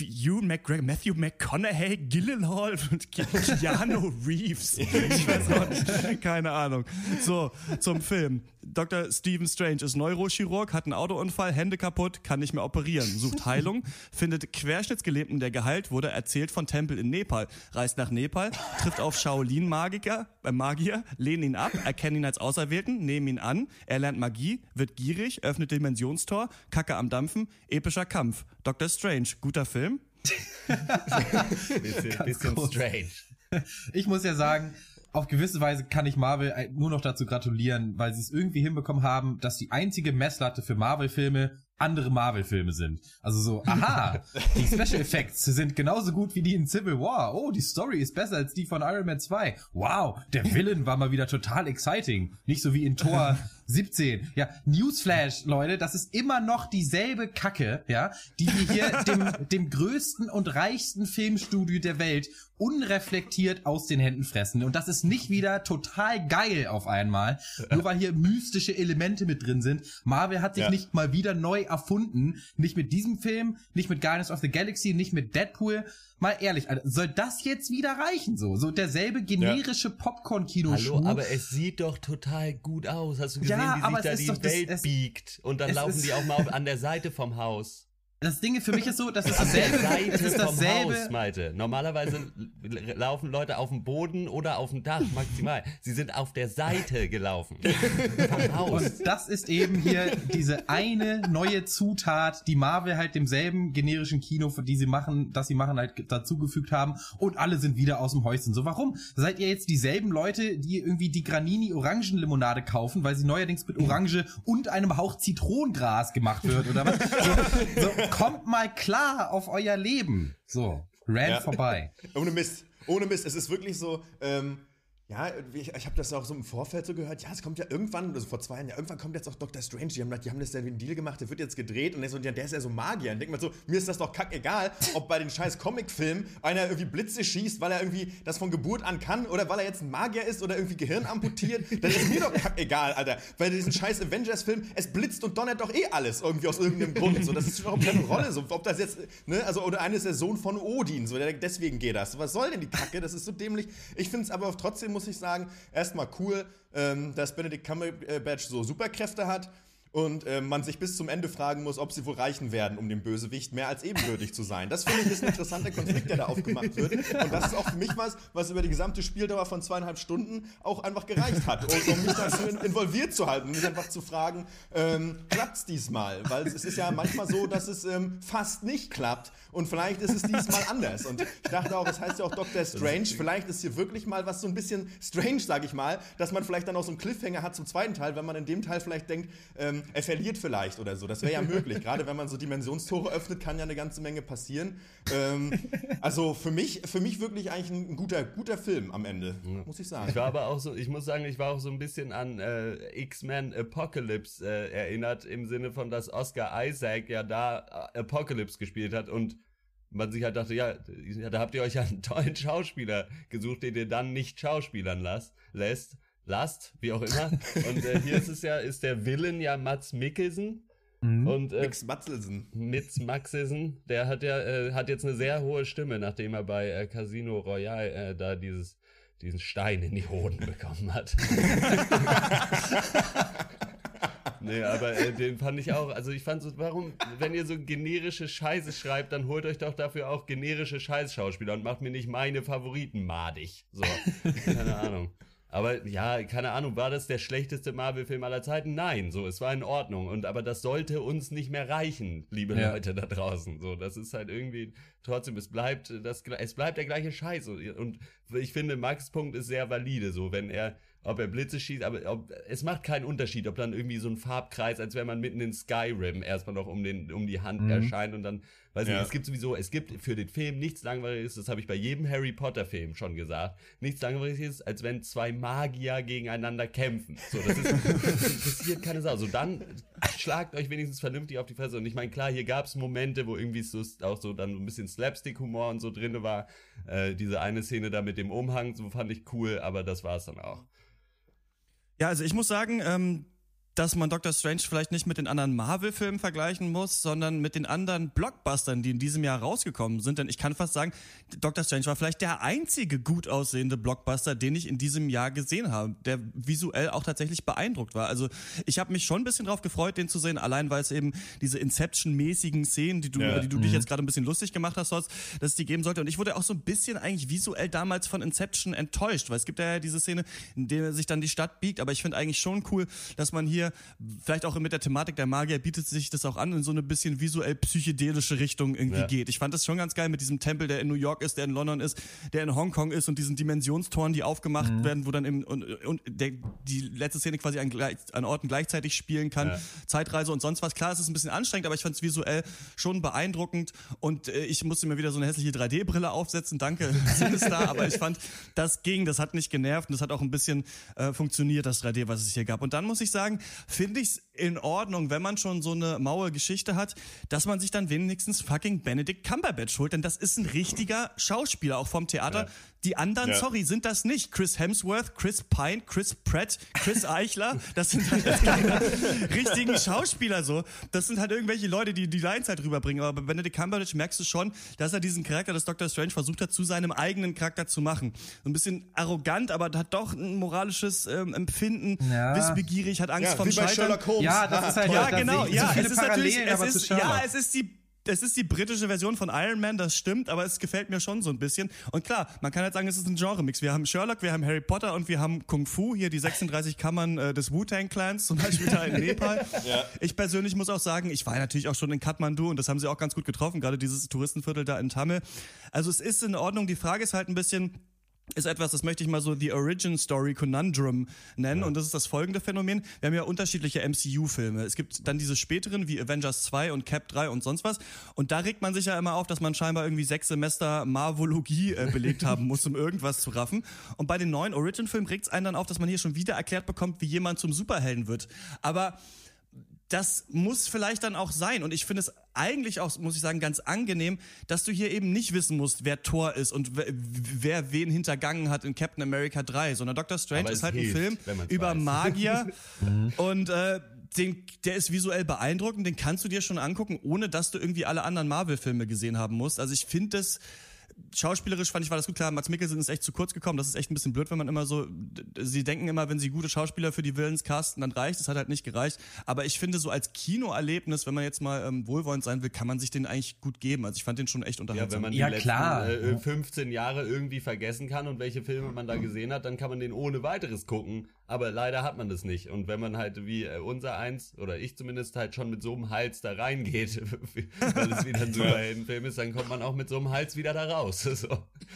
Ewan McGregor, Matthew McConaughey, Gyllenhaal und Ke- Keanu Reeves. Ich weiß auch nicht. Keine Ahnung. So, zum Film. Dr. Stephen Strange ist Neurochirurg, hat einen Autounfall, Hände kaputt, kann nicht mehr operieren, sucht Heilung, findet Querschnittsgelähmten, der geheilt wurde, erzählt von Tempel in Nepal, reist nach Nepal, trifft auf Shaolin-Magiker, äh, Magier, lehnen ihn ab, erkennen ihn als Auserwählten, nehmen ihn an, er lernt Magie, wird gierig, öffnet Dimensionstor, Kacke am Dampfen, epischer Kampf. Dr. Strange, guter Film. Bisschen, bisschen strange. Ich muss ja sagen, auf gewisse Weise kann ich Marvel äh, nur noch dazu gratulieren, weil sie es irgendwie hinbekommen haben, dass die einzige Messlatte für Marvel-Filme andere Marvel-Filme sind. Also so, aha, die Special Effects sind genauso gut wie die in Civil War. Oh, die Story ist besser als die von Iron Man 2. Wow, der Villain war mal wieder total exciting. Nicht so wie in Tor 17. Ja, Newsflash, Leute, das ist immer noch dieselbe Kacke, ja, die wir hier dem, dem größten und reichsten Filmstudio der Welt unreflektiert aus den Händen fressen. Und das ist nicht wieder total geil auf einmal, nur weil hier mystische Elemente mit drin sind. Marvel hat sich Ja. nicht mal wieder neu erfunden. Nicht mit diesem Film, nicht mit Guardians of the Galaxy, nicht mit Deadpool. Mal ehrlich, soll das jetzt wieder reichen so? So derselbe generische popcorn kino Hallo, aber es sieht doch total gut aus. Hast du gesehen, Ja, wie aber sich da die doch das- Welt es- biegt? Und dann laufen ist- die auch mal an der Seite vom Haus. Das Ding für mich ist so, das ist An der dasselbe, es Seite ist vom Haus, dasselbe, Malte. Normalerweise laufen Leute auf dem Boden oder auf dem Dach maximal. Sie sind auf der Seite gelaufen. vom Haus. Und das ist eben hier diese eine neue Zutat, die Marvel halt demselben generischen Kino, für die sie machen, das sie machen, halt dazugefügt haben. Und alle sind wieder aus dem Häuschen. So, warum? Seid ihr jetzt dieselben Leute, die irgendwie die Granini Orangenlimonade kaufen, weil sie neuerdings mit Orange und einem Hauch Zitronengras gemacht wird, oder was? So, so kommt mal klar auf euer Leben. So, Rand Ja. vorbei. Ohne Mist. Ohne Mist. Es ist wirklich so, ähm, ja, ich, ich habe das auch so im Vorfeld so gehört. Ja, es kommt ja irgendwann, also vor zwei Jahren, ja, irgendwann kommt jetzt auch Dr. Strange. Die haben, die haben das ja wie einen Deal gemacht, der wird jetzt gedreht und der, ist ja, der ist ja so Magier. Und denkt man so, mir ist das doch kackegal, ob bei den scheiß Comicfilmen einer irgendwie Blitze schießt, weil er irgendwie das von Geburt an kann oder weil er jetzt ein Magier ist oder irgendwie Gehirn amputiert. Dann ist mir doch kackegal, Alter. Bei diesem scheiß Avengers-Film, es blitzt und donnert doch eh alles irgendwie aus irgendeinem Grund. So, das ist überhaupt keine Rolle. So, ob das jetzt, ne, also, oder einer ist der Sohn von Odin, so, der, deswegen geht das. Was soll denn die Kacke? Das ist so dämlich. Ich finde es aber trotzdem, muss ich sagen, erstmal cool, ähm, dass Benedict Cumberbatch so Superkräfte hat. Und ähm, man sich bis zum Ende fragen muss, ob sie wohl reichen werden, um dem Bösewicht mehr als ebenbürtig zu sein. Das finde ich ist ein interessanter Konflikt, der da aufgemacht wird. Und das ist auch für mich was, was über die gesamte Spieldauer von zweieinhalb Stunden auch einfach gereicht hat. Und um mich dazu in- involviert zu halten, mich einfach zu fragen, ähm, klappt's diesmal? Weil es ist ja manchmal so, dass es ähm, fast nicht klappt. Und vielleicht ist es diesmal anders. Und ich dachte auch, es heißt ja auch Dr. Strange. Vielleicht ist hier wirklich mal was so ein bisschen strange, sag ich mal, dass man vielleicht dann auch so einen Cliffhanger hat zum zweiten Teil, wenn man in dem Teil vielleicht denkt, ähm, er verliert vielleicht oder so. Das wäre ja möglich. Gerade wenn man so Dimensionstore öffnet, kann ja eine ganze Menge passieren. Ähm, also für mich, für mich wirklich eigentlich ein guter, guter Film am Ende, muss ich sagen. Ich war aber auch so, ich muss sagen, ich war auch so ein bisschen an äh, X-Men Apocalypse äh, erinnert, im Sinne von, dass Oscar Isaac ja da äh, Apocalypse gespielt hat und man sich halt dachte, ja, da habt ihr euch ja einen tollen Schauspieler gesucht, den ihr dann nicht schauspielern lasst, lässt, lasst, wie auch immer. Und äh, hier ist es ja, ist der Villain ja Mats Mikkelsen. Und äh, Nix Matzelsen. Mitz Maxisen, der hat ja äh, hat jetzt eine sehr hohe Stimme, nachdem er bei äh, Casino Royale äh, da dieses diesen Stein in die Hoden bekommen hat. nee, aber äh, den fand ich auch, also ich fand so, warum, wenn ihr so generische Scheiße schreibt, dann holt euch doch dafür auch generische Scheißschauspieler und macht mir nicht meine Favoriten madig. So, keine Ahnung. Aber ja, keine Ahnung, war das der schlechteste Marvel-Film aller Zeiten? Nein, so, es war in Ordnung. Und aber das sollte uns nicht mehr reichen, liebe Ja. Leute da draußen. So, das ist halt irgendwie trotzdem, es bleibt das, es bleibt der gleiche Scheiß. Und ich finde, Max Punkt ist sehr valide. So, wenn er ob er Blitze schießt, aber ob, es macht keinen Unterschied, ob dann irgendwie so ein Farbkreis, als wenn man mitten in Skyrim erstmal noch um den um die Hand Mhm. erscheint und dann, weiß Ja. nicht, es gibt sowieso, es gibt für den Film nichts langweiliges, das habe ich bei jedem Harry Potter Film schon gesagt, nichts langweiliges, als wenn zwei Magier gegeneinander kämpfen. So, das ist das interessiert keine Sau. So dann schlagt euch wenigstens vernünftig auf die Fresse und ich meine, klar, hier gab es Momente, wo irgendwie so auch so dann so ein bisschen Slapstick-Humor und so drin war. Äh, diese eine Szene da mit dem Umhang, so fand ich cool, aber das war es dann auch. Ja, also ich muss sagen, ähm, dass man Doctor Strange vielleicht nicht mit den anderen Marvel-Filmen vergleichen muss, sondern mit den anderen Blockbustern, die in diesem Jahr rausgekommen sind. Denn ich kann fast sagen, Doctor Strange war vielleicht der einzige gut aussehende Blockbuster, den ich in diesem Jahr gesehen habe, der visuell auch tatsächlich beeindruckt war. Also ich habe mich schon ein bisschen drauf gefreut, den zu sehen, allein weil es eben diese Inception-mäßigen Szenen, die du, Ja. die du dich jetzt gerade ein bisschen lustig gemacht hast, Horst, dass es die geben sollte. Und ich wurde auch so ein bisschen eigentlich visuell damals von Inception enttäuscht, weil es gibt ja diese Szene, in der sich dann die Stadt biegt, aber ich finde eigentlich schon cool, dass man hier, vielleicht auch mit der Thematik der Magier, bietet sich das auch an, in so eine bisschen visuell psychedelische Richtung irgendwie Ja. geht. Ich fand das schon ganz geil mit diesem Tempel, der in New York ist, der in London ist, der in Hongkong ist und diesen Dimensionstoren, die aufgemacht Mhm. werden, wo dann im, und, und der, die letzte Szene quasi an, an Orten gleichzeitig spielen kann, Ja. Zeitreise und sonst was. Klar, es ist ein bisschen anstrengend, aber ich fand es visuell schon beeindruckend und äh, ich musste mir wieder so eine hässliche 3D-Brille aufsetzen. Danke, Sinister, aber ich fand, das ging, das hat nicht genervt und das hat auch ein bisschen äh, funktioniert, das 3D, was es hier gab. Und dann muss ich sagen, finde ich es in Ordnung, wenn man schon so eine maue Geschichte hat, dass man sich dann wenigstens fucking Benedict Cumberbatch holt, denn das ist ein richtiger Schauspieler, auch vom Theater. Die anderen, Ja. sorry, sind das nicht. Chris Hemsworth, Chris Pine, Chris Pratt, Chris Eichler, das sind halt keine richtigen Schauspieler so. Das sind halt irgendwelche Leute, die die Lines halt rüberbringen. Aber bei Benedict Cumberbatch merkst du schon, dass er diesen Charakter des Doctor Strange versucht hat, zu seinem eigenen Charakter zu machen. So ein bisschen arrogant, aber hat doch ein moralisches ähm, Empfinden, Ja. wissbegierig, hat Angst Ja, vom wie bei Scheitern. Sherlock Holmes. Ja, das ist halt Ja, genau, sehe ich ja, so es ist natürlich, es ist, ja, es ist die es ist die britische Version von Iron Man, das stimmt, aber es gefällt mir schon so ein bisschen. Und klar, man kann halt sagen, es ist ein Genre-Mix. Wir haben Sherlock, wir haben Harry Potter und wir haben Kung Fu, hier die 36 Kammern äh, des Wu-Tang-Clans, zum Beispiel da in Nepal. Ich persönlich muss auch sagen, ich war natürlich auch schon in Kathmandu und das haben sie auch ganz gut getroffen, gerade dieses Touristenviertel da in Tamil. Also es ist in Ordnung. Die Frage ist halt ein bisschen, ist etwas, das möchte ich mal so The Origin Story Conundrum nennen. Und das ist das folgende Phänomen. Wir haben ja unterschiedliche MCU-Filme. Es gibt dann diese späteren wie Avengers 2 und Cap 3 und sonst was. Und da regt man sich ja immer auf, dass man scheinbar irgendwie sechs Semester Marvologie äh, belegt haben muss, um irgendwas zu raffen. Und bei den neuen Origin-Filmen regt es einen dann auf, dass man hier schon wieder erklärt bekommt, wie jemand zum Superhelden wird. Aber das muss vielleicht dann auch sein. Und ich finde es eigentlich auch, muss ich sagen, ganz angenehm, dass du hier eben nicht wissen musst, wer Thor ist und wer, wer wen hintergangen hat in Captain America 3, sondern Doctor Strange ist halt ein hilft, Film wenn man's über weiß. Magier und äh, den, der ist visuell beeindruckend, den kannst du dir schon angucken, ohne dass du irgendwie alle anderen Marvel-Filme gesehen haben musst. Also ich finde das schauspielerisch fand ich war das gut klar. Mats Mikkelsen ist echt zu kurz gekommen. Das ist echt ein bisschen blöd, wenn man immer so. Sie denken immer, wenn sie gute Schauspieler für die Villains casten, dann reicht. Das hat halt nicht gereicht. Aber ich finde so als Kinoerlebnis, wenn man jetzt mal ähm, wohlwollend sein will, kann man sich den eigentlich gut geben. Also ich fand den schon echt Ja, unterhaltsam. wenn man Ja, die klar. letzten äh, 15 Jahre irgendwie vergessen kann und welche Filme man da gesehen hat, dann kann man den ohne weiteres gucken. Aber leider hat man das nicht. Und wenn man halt wie äh, unser eins, oder ich zumindest, halt schon mit so einem Hals da reingeht, weil es wieder ein Superheldenfilm ist, dann kommt man auch mit so einem Hals wieder da raus. So.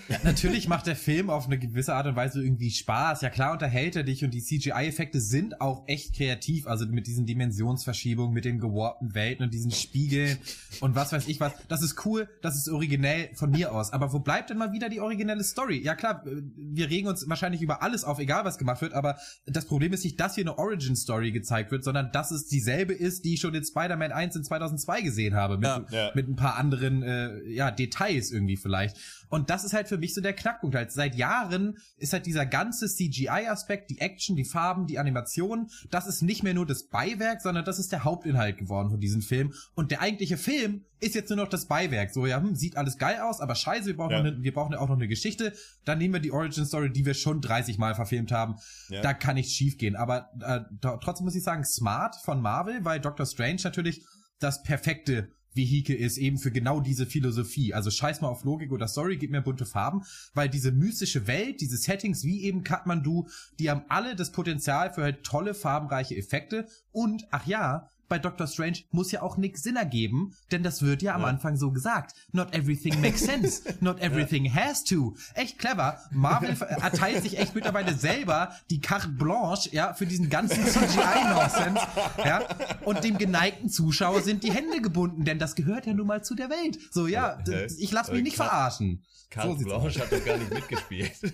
Ja, natürlich macht der Film auf eine gewisse Art und Weise irgendwie Spaß. Ja klar unterhält er dich und die CGI-Effekte sind auch echt kreativ. Also mit diesen Dimensionsverschiebungen, mit den gewarpten Welten und diesen Spiegeln und was weiß ich was. Das ist cool, das ist originell von mir aus. Aber wo bleibt denn mal wieder die originelle Story? Ja klar, wir regen uns wahrscheinlich über alles auf, egal was gemacht wird, aber das Problem ist nicht, dass hier eine Origin-Story gezeigt wird, sondern dass es dieselbe ist, die ich schon in Spider-Man 1 in 2002 gesehen habe. Mit, Ja. Ja. mit ein paar anderen äh, ja, Details irgendwie vielleicht. Und das ist halt für mich so der Knackpunkt. Halt seit Jahren ist halt dieser ganze CGI-Aspekt, die Action, die Farben, die Animation, das ist nicht mehr nur das Beiwerk, sondern das ist der Hauptinhalt geworden von diesem Film. Und der eigentliche Film ist jetzt nur noch das Beiwerk. So, ja, hm, sieht alles geil aus, aber scheiße, wir brauchen, Ja. eine, wir brauchen auch noch eine Geschichte. Dann nehmen wir die Origin-Story, die wir schon 30 Mal verfilmt haben. Ja. Da kann nichts schiefgehen. Aber äh, trotzdem muss ich sagen, smart von Marvel, weil Doctor Strange natürlich das perfekte Vehikel ist eben für genau diese Philosophie. Also scheiß mal auf Logik oder Story, gib mir bunte Farben, weil diese mystische Welt, diese Settings wie eben Kathmandu, die haben alle das Potenzial für halt tolle, farbenreiche Effekte und, ach ja, bei Doctor Strange muss ja auch Nick Sinn ergeben, denn das wird ja am Anfang so gesagt. Not everything makes sense. Not everything has to. Echt clever. Marvel erteilt sich echt mittlerweile selber die carte blanche, ja, für diesen ganzen CGI-Nonsense, ja. Und dem geneigten Zuschauer sind die Hände gebunden, denn das gehört ja nun mal zu der Welt. So, ja, Hä? ich lass mich Äh, nicht verarschen. Carte So Blanche hat doch gar nicht mitgespielt.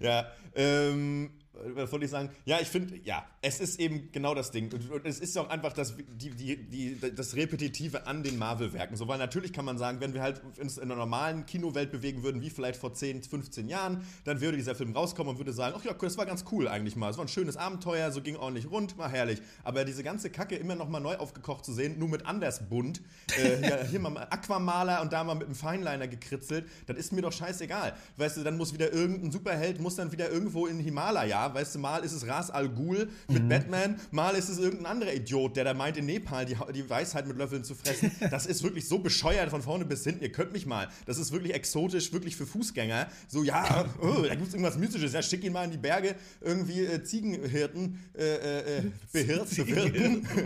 Ja, ähm, was wollte ich sagen? Ja, ich finde, ja, es ist eben genau das Ding. Und, und es ist auch einfach das, die, die, die, das Repetitive an den Marvel-Werken. So, weil natürlich kann man sagen, wenn wir halt uns in einer normalen Kinowelt bewegen würden, wie vielleicht vor 10, 15 Jahren, dann würde dieser Film rauskommen und würde sagen, ach ja, das war ganz cool eigentlich mal. Es war ein schönes Abenteuer, so ging ordentlich rund, war herrlich. Aber diese ganze Kacke immer noch mal neu aufgekocht zu sehen, nur mit anders bunt, äh, hier, hier mal Aquamaler und da mal mit einem Feinliner gekritzelt, das ist mir doch scheißegal. Weißt du, dann muss wieder irgendein Superheld, muss dann wieder irgendwo in Himalaya, weißt du, mal ist es Ras Al Ghul mit Batman, mal ist es irgendein anderer Idiot, der da meint, in Nepal die, die Weisheit mit Löffeln zu fressen. Das ist wirklich so bescheuert von vorne bis hinten, ihr könnt mich mal. Das ist wirklich exotisch, wirklich für Fußgänger. So, ja, oh, da gibt es irgendwas Mystisches, ja, schick ihn mal in die Berge, irgendwie äh, Ziegenhirten, äh, äh, äh, zu wirten.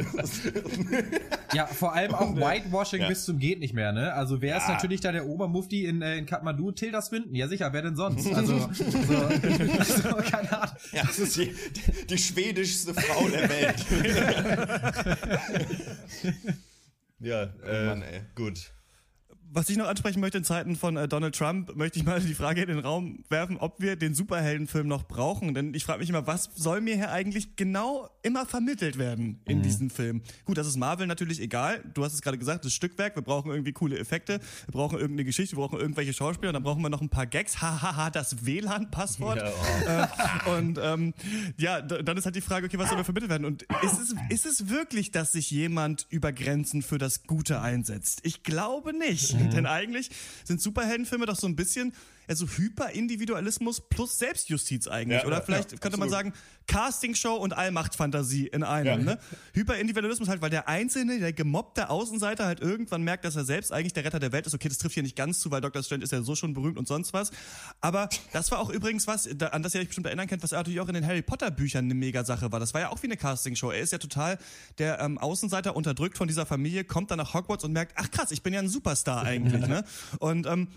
Ja, vor allem auch Whitewashing ja. bis zum geht nicht mehr, ne? Also wer ist natürlich da der Obermufti in, äh, in Kathmandu? Tilda Swinton. Ja sicher, wer denn sonst? Also, so, so keine Ahnung. Ja, das ist die, die schwedischste Frau der Welt. ja, äh, Mann, ey. gut. Was ich noch ansprechen möchte in Zeiten von äh, Donald Trump, möchte ich mal die Frage in den Raum werfen, ob wir den Superheldenfilm noch brauchen. Denn ich frage mich immer, was soll mir hier eigentlich genau immer vermittelt werden in diesem Film? Gut, das ist Marvel natürlich egal. Du hast es gerade gesagt, das Stückwerk. Wir brauchen irgendwie coole Effekte. Wir brauchen irgendeine Geschichte. Wir brauchen irgendwelche Schauspieler. Dann brauchen wir noch ein paar Gags. Hahaha, das WLAN-Passwort. Ja, Äh, und ähm, ja, dann ist halt die Frage, okay, was soll mir vermittelt werden? Und ist es, ist es wirklich, dass sich jemand über Grenzen für das Gute einsetzt? Ich glaube nicht. Denn eigentlich sind Superheldenfilme doch so ein bisschen ja, so Hyperindividualismus plus Selbstjustiz eigentlich. Ja, Oder ja, vielleicht ja, könnte man absolut. sagen, Castingshow und Allmachtfantasie in einem. Ne? Hyperindividualismus halt, weil der Einzelne, der gemobbte Außenseiter halt irgendwann merkt, dass er selbst eigentlich der Retter der Welt ist. Okay, das trifft hier nicht ganz zu, weil Dr. Strange ist ja so schon berühmt und sonst was. Aber das war auch übrigens was, an das ihr euch bestimmt erinnern könnt, was natürlich auch in den Harry Potter Büchern eine Mega-Sache war. Das war ja auch wie eine Castingshow. Er ist ja total der ähm, Außenseiter unterdrückt von dieser Familie, kommt dann nach Hogwarts und merkt, ach krass, ich bin ja ein Superstar eigentlich. ne? Und ähm,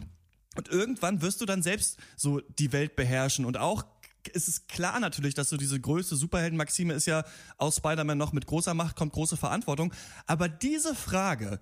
und irgendwann wirst du dann selbst so die Welt beherrschen und auch ist es klar natürlich, dass so diese größte Superhelden-Maxime ist ja aus Spider-Man noch mit großer Macht kommt große Verantwortung. Aber diese Frage,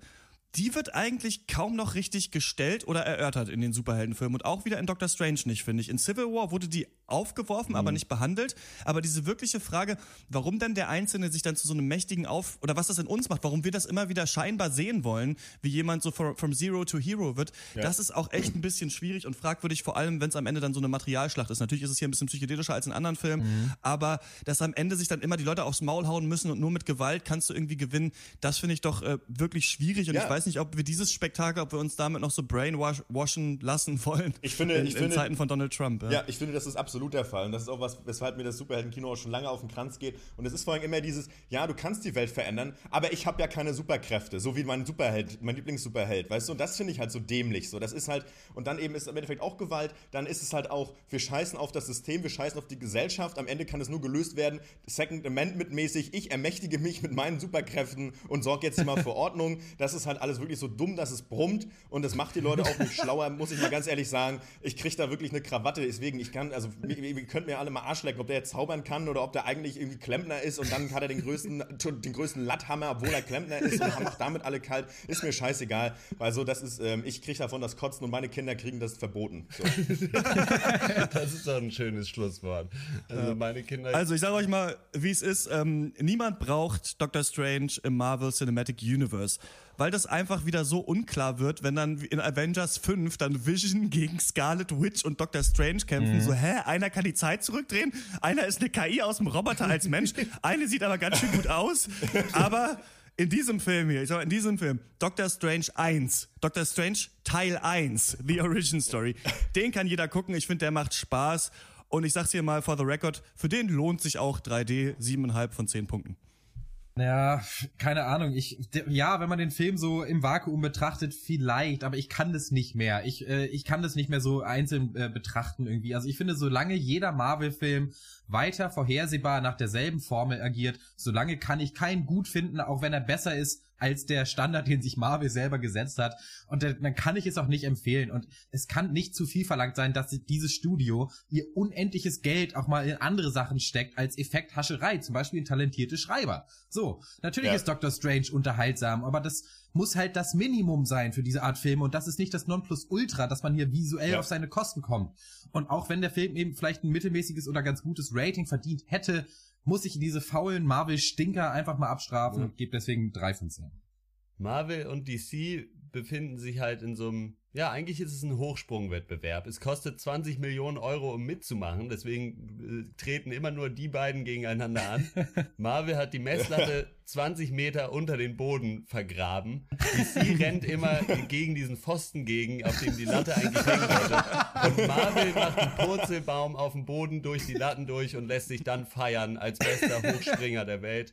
die wird eigentlich kaum noch richtig gestellt oder erörtert in den Superheldenfilmen und auch wieder in Doctor Strange nicht, finde ich. In Civil War wurde die aufgeworfen, aber nicht behandelt. Aber diese wirkliche Frage, warum denn der Einzelne sich dann zu so einem mächtigen Auf oder was das in uns macht, warum wir das immer wieder scheinbar sehen wollen, wie jemand so from, from Zero to Hero wird, das ist auch echt ein bisschen schwierig und fragwürdig, vor allem wenn es am Ende dann so eine Materialschlacht ist. Natürlich ist es hier ein bisschen psychedelischer als in anderen Filmen, aber dass am Ende sich dann immer die Leute aufs Maul hauen müssen und nur mit Gewalt kannst du irgendwie gewinnen, das finde ich doch äh, wirklich schwierig und Ja. ich weiß nicht, ob wir dieses Spektakel, ob wir uns damit noch so brainwashen lassen wollen. Ich finde- in, ich in finde- Zeiten von Donald Trump. Ja, ich finde, das ist absolut der Fall. Und das ist auch was, weshalb mir das Superheldenkino auch schon lange auf den Kranz geht. Und es ist vor allem immer dieses, ja, du kannst die Welt verändern, aber ich habe ja keine Superkräfte, so wie mein Superheld, mein Lieblingssuperheld, weißt du? Und das finde ich halt so dämlich. So, das ist halt, und dann eben ist im Endeffekt auch Gewalt, dann ist es halt auch, wir scheißen auf das System, wir scheißen auf die Gesellschaft, am Ende kann es nur gelöst werden, Second Amendment mäßig, ich ermächtige mich mit meinen Superkräften und sorge jetzt mal für Ordnung. Das ist halt alles wirklich so dumm, dass es brummt und das macht die Leute auch nicht schlauer, muss ich mal ganz ehrlich sagen. Ich kriege da wirklich eine Krawatte, deswegen, ich kann, also, ihr, ihr könnt mir alle mal Arsch lecken, ob der jetzt zaubern kann oder ob der eigentlich irgendwie Klempner ist und dann hat er den größten, den größten Latthammer, obwohl er Klempner ist und macht damit alle kalt. Ist mir scheißegal, weil so, das ist, ähm, ich kriege davon das Kotzen und meine Kinder kriegen das verboten. So. Das ist doch ein schönes Schlusswort. Also meine Kinder. Also ich sage euch mal, wie es ist. Ähm, niemand braucht Doctor Strange im Marvel Cinematic Universe, weil das einfach wieder so unklar wird, wenn dann in Avengers 5 dann Vision gegen Scarlet Witch und Doctor Strange kämpfen. So, hä, einer kann die Zeit zurückdrehen, einer ist eine KI aus dem Roboter als Mensch, eine sieht aber ganz schön gut aus, aber in diesem Film hier, ich sag mal, in diesem Film, Doctor Strange 1, Doctor Strange Teil 1, The Origin Story, den kann jeder gucken. Ich finde, der macht Spaß. Und ich sag's hier mal for the record, für den lohnt sich auch 3D 7,5 von 10 Punkten. Ja, keine Ahnung. Ich, ja, wenn man den Film so im Vakuum betrachtet, vielleicht, aber ich kann das nicht mehr. Ich, äh, ich kann das nicht mehr so einzeln äh, betrachten irgendwie. Also ich finde, solange jeder Marvel-Film weiter vorhersehbar nach derselben Formel agiert, solange kann ich keinen gut finden, auch wenn er besser ist als der Standard, den sich Marvel selber gesetzt hat. Und dann kann ich es auch nicht empfehlen. Und es kann nicht zu viel verlangt sein, dass dieses Studio ihr unendliches Geld auch mal in andere Sachen steckt als Effekthascherei, zum Beispiel in talentierte Schreiber. So, natürlich ja. ist Doctor Strange unterhaltsam, aber das muss halt das Minimum sein für diese Art Filme und das ist nicht das Nonplusultra, dass man hier visuell ja. auf seine Kosten kommt. Und auch wenn der Film eben vielleicht ein mittelmäßiges oder ganz gutes Rating verdient hätte, muss ich diese faulen Marvel-Stinker einfach mal abstrafen ja. und gebe deswegen drei von zehn. Marvel und DC befinden sich halt in so einem ja, eigentlich ist es ein Hochsprungwettbewerb. Es kostet 20 Millionen Euro, um mitzumachen. Deswegen äh, treten immer nur die beiden gegeneinander an. Marvel hat die Messlatte 20 Meter unter den Boden vergraben. DC rennt immer gegen diesen Pfosten gegen, auf dem die Latte eigentlich hängen sollte. Und Marvel macht einen Purzelbaum auf dem Boden durch die Latten durch und lässt sich dann feiern als bester Hochspringer der Welt.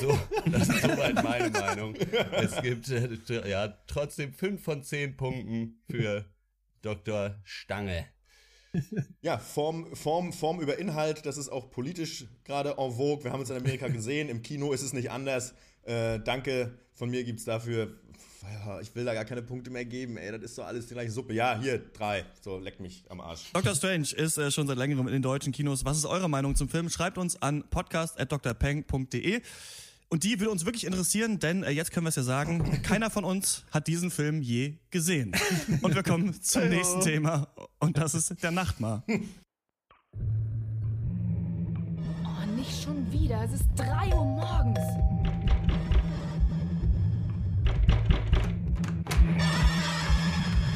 So, das ist soweit meine Meinung. Es gibt äh, ja trotzdem fünf von zehn Punkten für Dr. Stange. Ja, Form, Form, Form über Inhalt, das ist auch politisch gerade en vogue. Wir haben es in Amerika gesehen, im Kino ist es nicht anders. Äh, danke, von mir gibt es dafür, ich will da gar keine Punkte mehr geben, ey, das ist doch alles die gleiche Suppe. Ja, hier, drei, so, leck mich am Arsch. Dr. Strange ist äh, schon seit längerem in den deutschen Kinos. Was ist eure Meinung zum Film? Schreibt uns an podcast.drpeng.de. Und die würde uns wirklich interessieren, denn äh, jetzt können wir es ja sagen, keiner von uns hat diesen Film je gesehen. Und wir kommen zum nächsten Thema und das ist der Nachtmar. Oh, nicht schon wieder. Es ist 3 Uhr morgens.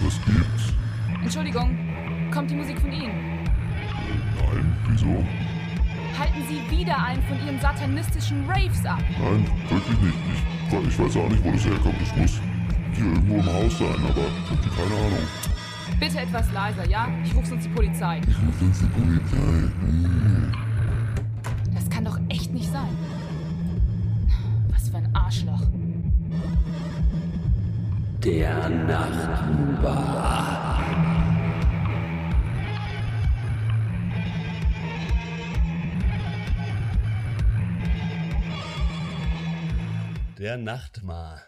Was gibt's? Entschuldigung, kommt die Musik von Ihnen? Nein, wieso? Halten Sie wieder einen von Ihren satanistischen Raves ab. Nein, wirklich nicht. Ich, ich weiß auch nicht, wo das herkommt. Es muss hier irgendwo im Haus sein, aber ich habe keine Ahnung. Bitte etwas leiser, ja? Ich rufe sonst die Polizei. Ich rufe sonst die Polizei. Hm. Das kann doch echt nicht sein. Was für ein Arschloch. Der Nachtbar. Der Nachtmar.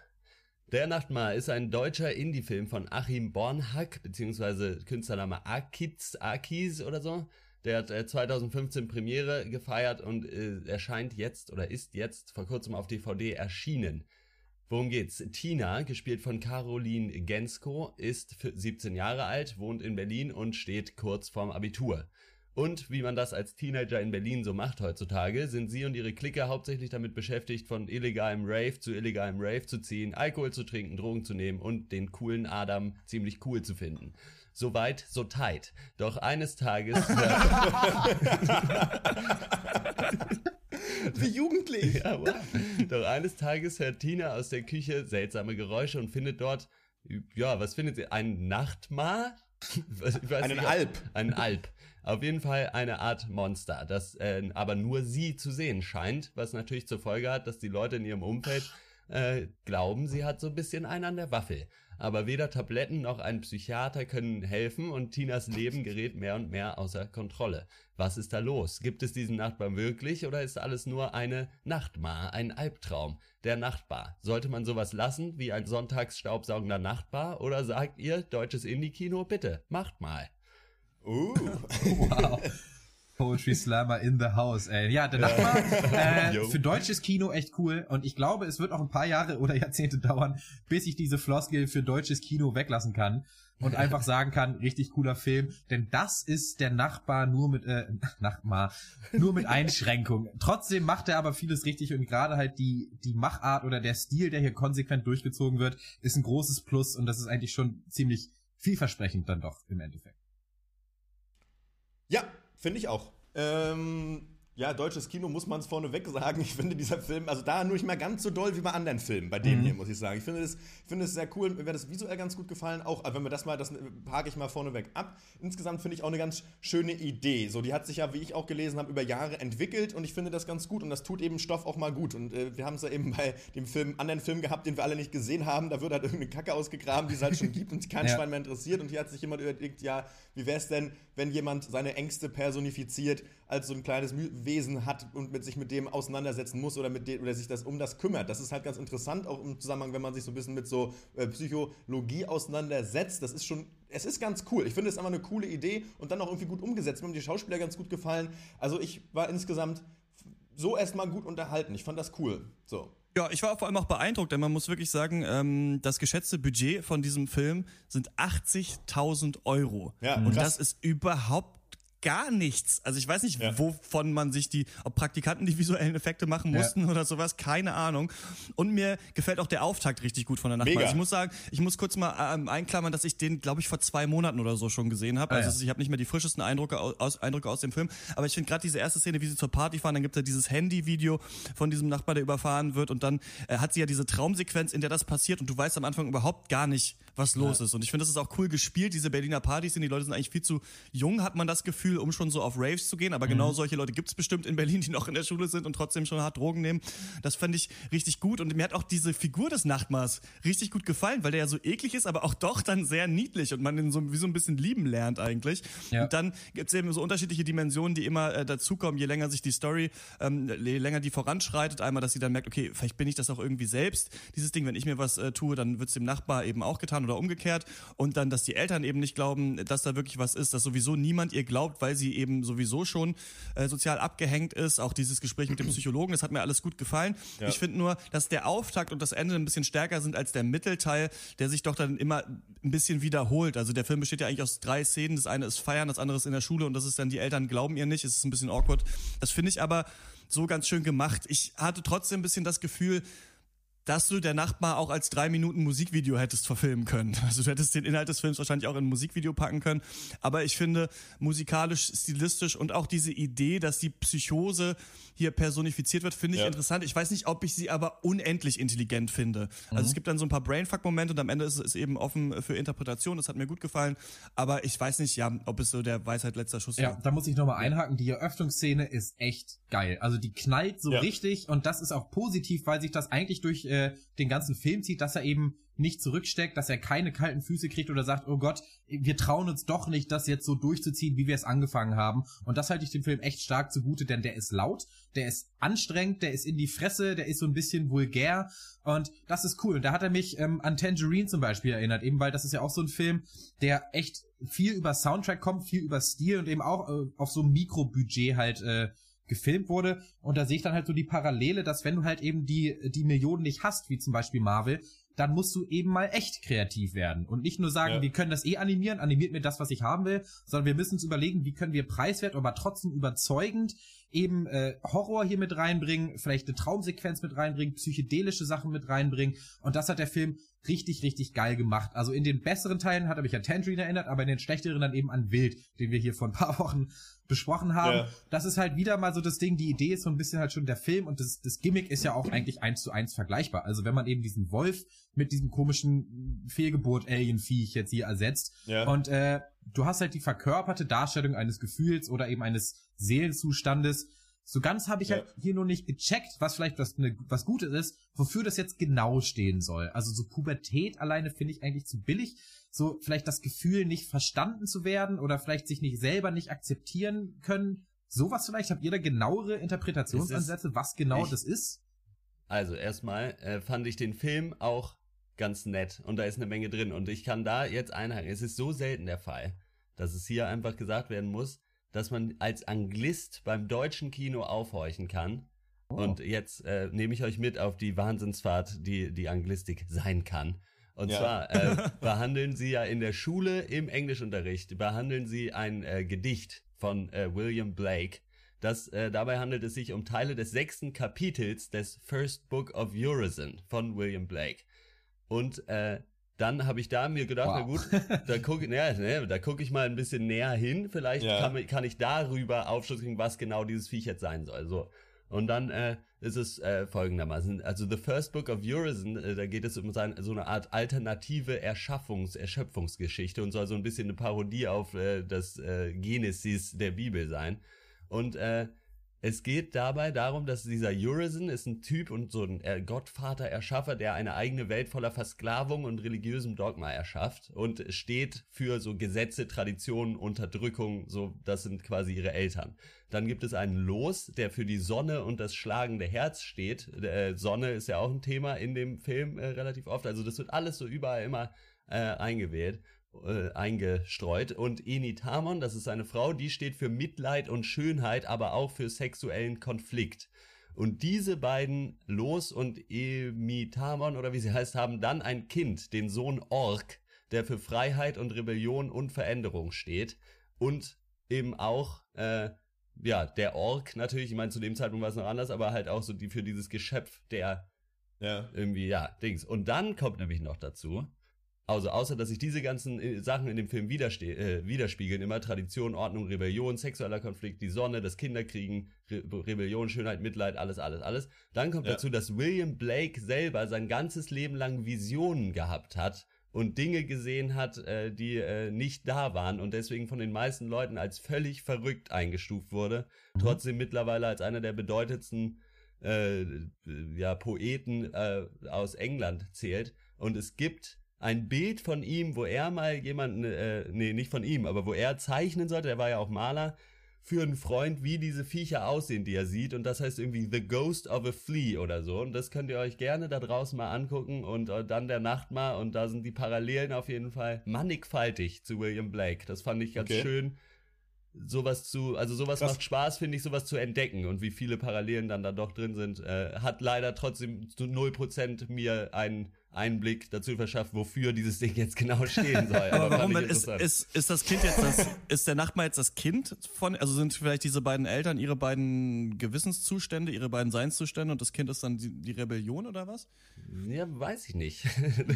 Der Nachtmar ist ein deutscher Indie-Film von Achim Bornhack, beziehungsweise Künstlername Akiz, Akiz oder so. Der hat äh, 2015 Premiere gefeiert und äh, erscheint jetzt oder ist jetzt vor kurzem auf DVD erschienen. Worum geht's? Tina, gespielt von Caroline Gensko, ist 17 Jahre alt, wohnt in Berlin und steht kurz vorm Abitur. Und wie man das als Teenager in Berlin so macht heutzutage, sind sie und ihre Clique hauptsächlich damit beschäftigt, von illegalem Rave zu illegalem Rave zu ziehen, Alkohol zu trinken, Drogen zu nehmen und den coolen Adam ziemlich cool zu finden. Soweit, so tight. Doch eines Tages. Wie jugendlich. Ja, wow. Doch eines Tages hört Tina aus der Küche seltsame Geräusche und findet dort, ja, was findet sie? Ein Nachtmar? Einen nicht, Alp. Einen Alp. Auf jeden Fall eine Art Monster, das äh, aber nur sie zu sehen scheint, was natürlich zur Folge hat, dass die Leute in ihrem Umfeld äh, glauben, sie hat so ein bisschen einen an der Waffel. Aber weder Tabletten noch ein Psychiater können helfen und Tinas Leben gerät mehr und mehr außer Kontrolle. Was ist da los? Gibt es diesen Nachbarn wirklich oder ist alles nur eine Nachtmar, ein Albtraum? Der Nachtbar. Sollte man sowas lassen wie ein sonntags staubsaugender Nachtbar oder sagt ihr, deutsches Indie-Kino, bitte, macht mal. Uh. wow. Poetry Slammer in the house, ey. Ja, der Nachbar, äh, für deutsches Kino echt cool. Und ich glaube, es wird auch ein paar Jahre oder Jahrzehnte dauern, bis ich diese Floskel für deutsches Kino weglassen kann. Und einfach sagen kann, richtig cooler Film. Denn das ist der Nachbar nur mit, äh, Nachbar, nur mit Einschränkung. Trotzdem macht er aber vieles richtig und gerade halt die, die Machart oder der Stil, der hier konsequent durchgezogen wird, ist ein großes Plus und das ist eigentlich schon ziemlich vielversprechend dann doch im Endeffekt. Ja, finde ich auch. Ähm, Ja, deutsches Kino muss man es vorneweg sagen. Ich finde dieser Film, also da nur nicht mehr ganz so doll wie bei anderen Filmen, bei dem Mhm. hier, muss ich sagen. Ich finde es finde es sehr cool, mir wäre das visuell ganz gut gefallen. Auch, wenn wir das mal, das hake ich mal vorneweg ab. Insgesamt finde ich auch eine ganz schöne Idee. So, die hat sich ja, wie ich auch gelesen habe, über Jahre entwickelt und ich finde das ganz gut und das tut eben Stoff auch mal gut. Und äh, wir haben es ja eben bei dem Film, anderen Film gehabt, den wir alle nicht gesehen haben. Da wird halt irgendeine Kacke ausgegraben, die es halt schon gibt und kein Ja. Schwein mehr interessiert. Und hier hat sich jemand überlegt, ja, wie wäre es denn, wenn jemand seine Ängste personifiziert, als so ein kleines Wesen hat und mit sich mit dem auseinandersetzen muss oder mit dem oder sich das um das kümmert. Das ist halt ganz interessant, auch im Zusammenhang, wenn man sich so ein bisschen mit so äh, Psychologie auseinandersetzt. Das ist schon, es ist ganz cool. Ich finde es einfach eine coole Idee und dann auch irgendwie gut umgesetzt. Mir haben die Schauspieler ganz gut gefallen. Also ich war insgesamt so erstmal gut unterhalten. Ich fand das cool. So. Ja, ich war vor allem auch beeindruckt, denn man muss wirklich sagen, ähm, das geschätzte Budget von diesem Film sind 80.000 Euro. Ja, und krass. das ist überhaupt gar nichts. Also ich weiß nicht, Ja. wovon man sich die, ob Praktikanten die visuellen Effekte machen Ja. mussten oder sowas, keine Ahnung. Und mir gefällt auch der Auftakt richtig gut von der. Mega. Also ich muss sagen, ich muss kurz mal ähm, einklammern, dass ich den, glaube ich, vor zwei Monaten oder so schon gesehen habe. Ah, Also ja. ich habe nicht mehr die frischesten Eindrücke aus, Eindrücke aus dem Film. Aber ich finde gerade diese erste Szene, wie sie zur Party fahren, dann gibt es ja dieses Handy-Video von diesem Nachbar, der überfahren wird. Und dann äh, hat sie ja diese Traumsequenz, in der das passiert. Und du weißt am Anfang überhaupt gar nicht, was los ist. Und ich finde, das ist auch cool gespielt, diese Berliner Partys sind. Die Leute sind eigentlich viel zu jung, hat man das Gefühl, um schon so auf Raves zu gehen. Aber genau solche Leute gibt es bestimmt in Berlin, die noch in der Schule sind und trotzdem schon hart Drogen nehmen. Das fand ich richtig gut. Und mir hat auch diese Figur des Nachtmars richtig gut gefallen, weil der ja so eklig ist, aber auch doch dann sehr niedlich und man ihn so, wie so ein bisschen lieben lernt eigentlich. Ja. Und dann gibt es eben so unterschiedliche Dimensionen, die immer äh, dazukommen, je länger sich die Story, ähm, je länger die voranschreitet. Einmal, dass sie dann merkt, okay, vielleicht bin ich das auch irgendwie selbst. Dieses Ding, wenn ich mir was äh, tue, dann wird es dem Nachbar eben auch getan oder umgekehrt. Und dann, dass die Eltern eben nicht glauben, dass da wirklich was ist, dass sowieso niemand ihr glaubt, weil sie eben sowieso schon äh, sozial abgehängt ist. Auch dieses Gespräch mit dem Psychologen, das hat mir alles gut gefallen. Ich finde nur, dass der Auftakt und das Ende ein bisschen stärker sind als der Mittelteil, der sich doch dann immer ein bisschen wiederholt. Also der Film besteht ja eigentlich aus drei Szenen. Das eine ist Feiern, das andere ist in der Schule und das ist dann, die Eltern glauben ihr nicht. Es ist ein bisschen awkward. Das finde ich aber so ganz schön gemacht. Ich hatte trotzdem ein bisschen das Gefühl, dass du der Nachbar auch als drei Minuten Musikvideo hättest verfilmen können. Also du hättest den Inhalt des Films wahrscheinlich auch in ein Musikvideo packen können. Aber ich finde, musikalisch, stilistisch und auch diese Idee, dass die Psychose hier personifiziert wird, finde ich Ja. interessant. Ich weiß nicht, ob ich sie aber unendlich intelligent finde. Also es gibt dann so ein paar Brainfuck-Momente und am Ende ist es eben offen für Interpretation. Das hat mir gut gefallen. Aber ich weiß nicht, ja, ob es so der Weisheit letzter Schuss Ja, war. da muss ich nochmal einhaken. Die Eröffnungsszene ist echt geil. Also die knallt so Ja. richtig und das ist auch positiv, weil sich das eigentlich durch äh, den ganzen Film zieht, dass er eben nicht zurücksteckt, dass er keine kalten Füße kriegt oder sagt, oh Gott, wir trauen uns doch nicht, das jetzt so durchzuziehen, wie wir es angefangen haben. Und das halte ich dem Film echt stark zugute, denn der ist laut, der ist anstrengend, der ist in die Fresse, der ist so ein bisschen vulgär und das ist cool. Und da hat er mich ähm, an Tangerine zum Beispiel erinnert, eben weil das ist ja auch so ein Film, der echt viel über Soundtrack kommt, viel über Stil und eben auch äh, auf so einem Mikrobudget halt äh, gefilmt wurde. Und da sehe ich dann halt so die Parallele, dass wenn du halt eben die, die Millionen nicht hast, wie zum Beispiel Marvel, dann musst du eben mal echt kreativ werden und nicht nur sagen, Ja. wir können das eh animieren, animiert mir das, was ich haben will, sondern wir müssen uns überlegen, wie können wir preiswert, aber trotzdem überzeugend eben äh, Horror hier mit reinbringen, vielleicht eine Traumsequenz mit reinbringen, psychedelische Sachen mit reinbringen und das hat der Film richtig, richtig geil gemacht. Also in den besseren Teilen hat er mich an Tangerine erinnert, aber in den schlechteren dann eben an Wild, den wir hier vor ein paar Wochen besprochen haben. Ja. Das ist halt wieder mal so das Ding, die Idee ist so ein bisschen halt schon der Film und das, das Gimmick ist ja auch eigentlich eins zu eins vergleichbar. Also wenn man eben diesen Wolf mit diesem komischen Fehlgeburt-Alien-Viech jetzt hier ersetzt Ja. und äh, du hast halt die verkörperte Darstellung eines Gefühls oder eben eines Seelenzustandes. So ganz habe ich Ja. halt hier nur nicht gecheckt, was vielleicht was, ne, was Gutes ist, wofür das jetzt genau stehen soll. Also so Pubertät alleine finde ich eigentlich zu billig. So vielleicht das Gefühl, nicht verstanden zu werden oder vielleicht sich nicht selber nicht akzeptieren können. Sowas vielleicht, habt ihr da genauere Interpretationsansätze, was genau ich- das ist? Also erstmal äh, fand ich den Film auch ganz nett und da ist eine Menge drin und ich kann da jetzt einhaken. Es ist so selten der Fall, dass es hier einfach gesagt werden muss, dass man als Anglist beim deutschen Kino aufhorchen kann. Und jetzt äh, nehme ich euch mit auf die Wahnsinnsfahrt, die die Anglistik sein kann. Und Ja. zwar äh, behandeln sie ja in der Schule im Englischunterricht, behandeln sie ein äh, Gedicht von äh, William Blake. Das, äh, dabei handelt es sich um Teile des sechsten Kapitels des First Book of Urizen von William Blake. Und äh, dann habe ich da mir gedacht, na Wow. gut, da gucke ja, ne, da guck ich mal ein bisschen näher hin. Vielleicht Ja. kann, kann ich darüber Aufschluss kriegen, was genau dieses Viech jetzt sein soll. So. Und dann äh, ist es äh, folgendermaßen. Also The First Book of Urizen, äh, da geht es um so eine Art alternative Erschaffungs-, Erschöpfungsgeschichte und soll so ein bisschen eine Parodie auf äh, das äh, Genesis der Bibel sein. Und äh, es geht dabei darum, dass dieser Urizen ist ein Typ und so ein äh, Gottvater, Erschaffer, der eine eigene Welt voller Versklavung und religiösem Dogma erschafft und steht für so Gesetze, Traditionen, Unterdrückung, so das sind quasi ihre Eltern. Dann gibt es einen Los, der für die Sonne und das schlagende Herz steht. Äh, Sonne ist ja auch ein Thema in dem Film äh, relativ oft, also das wird alles so überall immer äh, eingewählt äh, eingestreut. Und Enitamon, das ist eine Frau, die steht für Mitleid und Schönheit, aber auch für sexuellen Konflikt. Und diese beiden, Los und Emitamon oder wie sie heißt, haben dann ein Kind, den Sohn Ork, der für Freiheit und Rebellion und Veränderung steht. Und eben auch, äh, ja, der Ork natürlich, ich meine, zu dem Zeitpunkt war es noch anders, aber halt auch so die für dieses Geschöpf der Ja. irgendwie, ja, Dings. Und dann kommt nämlich noch dazu, also außer dass sich diese ganzen äh, Sachen in dem Film äh, widerspiegeln, immer Tradition, Ordnung, Rebellion, sexueller Konflikt, die Sonne, das Kinderkriegen, Re Rebellion, Schönheit, Mitleid, alles, alles, alles. Dann kommt Ja. dazu, dass William Blake selber sein ganzes Leben lang Visionen gehabt hat und Dinge gesehen hat, äh, die äh, nicht da waren und deswegen von den meisten Leuten als völlig verrückt eingestuft wurde. Trotzdem mittlerweile als einer der bedeutendsten äh, ja, Poeten äh, aus England zählt. Und es gibt ein Bild von ihm, wo er mal jemanden, äh, nee, nicht von ihm, aber wo er zeichnen sollte, er war ja auch Maler, für einen Freund, wie diese Viecher aussehen, die er sieht. Und das heißt irgendwie The Ghost of a Flea oder so. Und das könnt ihr euch gerne da draußen mal angucken und äh, dann der Nachtmar. Und da sind die Parallelen auf jeden Fall mannigfaltig zu William Blake. Das fand ich ganz Okay. schön sowas zu, also sowas Krass. macht Spaß, finde ich, sowas zu entdecken und wie viele Parallelen dann da doch drin sind, äh, hat leider trotzdem zu 0% mir einen Einblick dazu verschafft, wofür dieses Ding jetzt genau stehen soll. Aber warum denn, ist, ist, ist das Kind jetzt das, ist der Nachtmar jetzt das Kind von, also sind vielleicht diese beiden Eltern ihre beiden Gewissenszustände, ihre beiden Seinszustände und das Kind ist dann die, die Rebellion oder was? Ja, weiß ich nicht.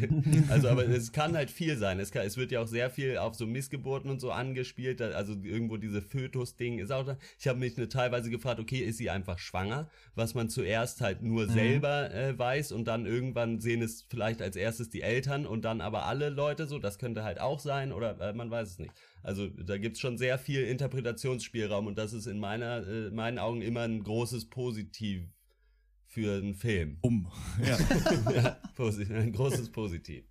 also, aber es kann halt viel sein. Es, kann, es wird ja auch sehr viel auf so Missgeburten und so angespielt. Also irgendwo diese Fötus-Ding ist auch da. Ich habe mich ne, teilweise gefragt, okay, ist sie einfach schwanger? Was man zuerst halt nur selber äh, weiß und dann irgendwann sehen es vielleicht als erstes die Eltern und dann aber alle Leute so. Das könnte halt auch sein oder äh, man weiß es nicht. Also da gibt's schon sehr viel Interpretationsspielraum und das ist in meiner, äh, meinen Augen immer ein großes Positiv für einen Film. Um. Ja. ja, ein großes Positiv.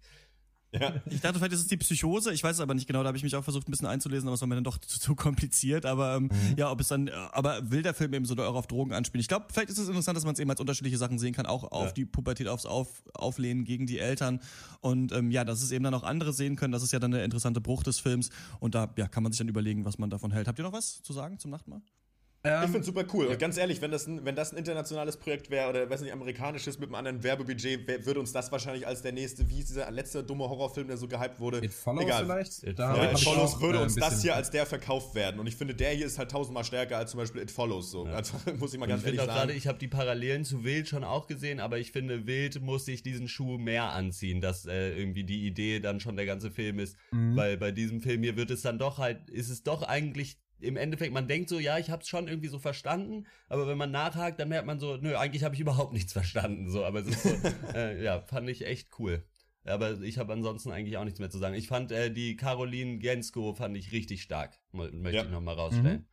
Ja. Ich dachte, vielleicht ist es die Psychose, ich weiß es aber nicht genau, da habe ich mich auch versucht ein bisschen einzulesen, aber es war mir dann doch zu, zu kompliziert, aber ähm, ja, ob es dann, äh, aber will der Film eben so auch auf Drogen anspielen? Ich glaube, vielleicht ist es interessant, dass man es eben als unterschiedliche Sachen sehen kann, auch auf Ja. die Pubertät, aufs auf, Auflehnen gegen die Eltern und ähm, ja, dass es eben dann auch andere sehen können, das ist ja dann der interessante Bruch des Films und da ja, kann man sich dann überlegen, was man davon hält. Habt ihr noch was zu sagen zum Nachtmahl? Ich finde super cool. Und ganz ehrlich, wenn das ein, wenn das ein internationales Projekt wäre oder weiß nicht, amerikanisches mit einem anderen Werbebudget, wär, würde uns das wahrscheinlich als der nächste, wie ist dieser letzte dumme Horrorfilm, der so gehypt wurde. It Follows Egal. vielleicht? It. Ja, It Follows auch, würde äh, uns das hier als der verkauft werden. Und ich finde, der hier ist halt tausendmal stärker als zum Beispiel It Follows. So. Also, muss ich mal ganz ich ehrlich sagen. ich habe die Parallelen zu Wild schon auch gesehen, aber ich finde, Wild muss sich diesen Schuh mehr anziehen, dass äh, irgendwie die Idee dann schon der ganze Film ist. Mhm. Weil bei diesem Film hier wird es dann doch halt, ist es doch eigentlich im Endeffekt, man denkt so, ja, ich hab's schon irgendwie so verstanden, aber wenn man nachhakt, dann merkt man so, nö, eigentlich habe ich überhaupt nichts verstanden. So, aber es ist so, äh, ja, fand ich echt cool. Aber ich habe ansonsten eigentlich auch nichts mehr zu sagen. Ich fand äh, die Caroline Gensko fand ich richtig stark, möchte Ja. ich nochmal rausstellen.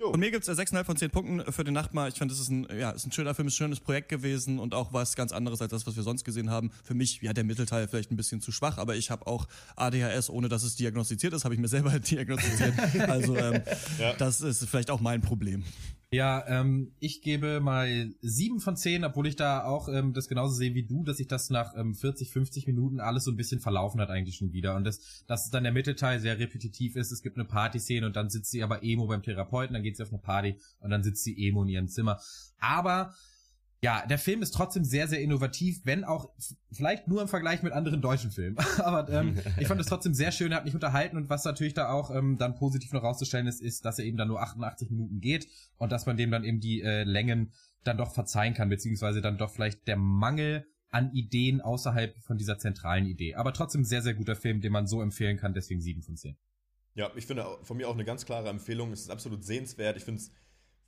Von mir gibt's äh, 6,5 von 10 Punkten für den Nachtmahl. Ich fand, das ist ein, ja, ist ein schöner Film, ist ein schönes Projekt gewesen und auch was ganz anderes als das, was wir sonst gesehen haben. Für mich, ja, der Mittelteil vielleicht ein bisschen zu schwach, aber ich habe auch ADHS, ohne dass es diagnostiziert ist, habe ich mir selber diagnostiziert. Also ähm, das ist vielleicht auch mein Problem. Ja, ähm, ich gebe mal sieben von zehn, obwohl ich da auch ähm, das genauso sehe wie du, dass sich das nach ähm, 40, 50 Minuten alles so ein bisschen verlaufen hat eigentlich schon wieder. Und das, dass dann der Mittelteil sehr repetitiv ist. Es gibt eine Partyszene und dann sitzt sie aber Emo beim Therapeuten, dann geht sie auf eine Party und dann sitzt sie Emo in ihrem Zimmer. Aber ja, der Film ist trotzdem sehr, sehr innovativ, wenn auch vielleicht nur im Vergleich mit anderen deutschen Filmen. Aber ähm, ich fand es trotzdem sehr schön, er hat mich unterhalten und was natürlich da auch ähm, dann positiv noch rauszustellen ist, ist, dass er eben dann nur 88 Minuten geht und dass man dem dann eben die äh, Längen dann doch verzeihen kann, beziehungsweise dann doch vielleicht der Mangel an Ideen außerhalb von dieser zentralen Idee. Aber trotzdem sehr, sehr guter Film, den man so empfehlen kann, deswegen 7 von 10. Ja, ich finde von mir auch eine ganz klare Empfehlung. Es ist absolut sehenswert. Ich finde es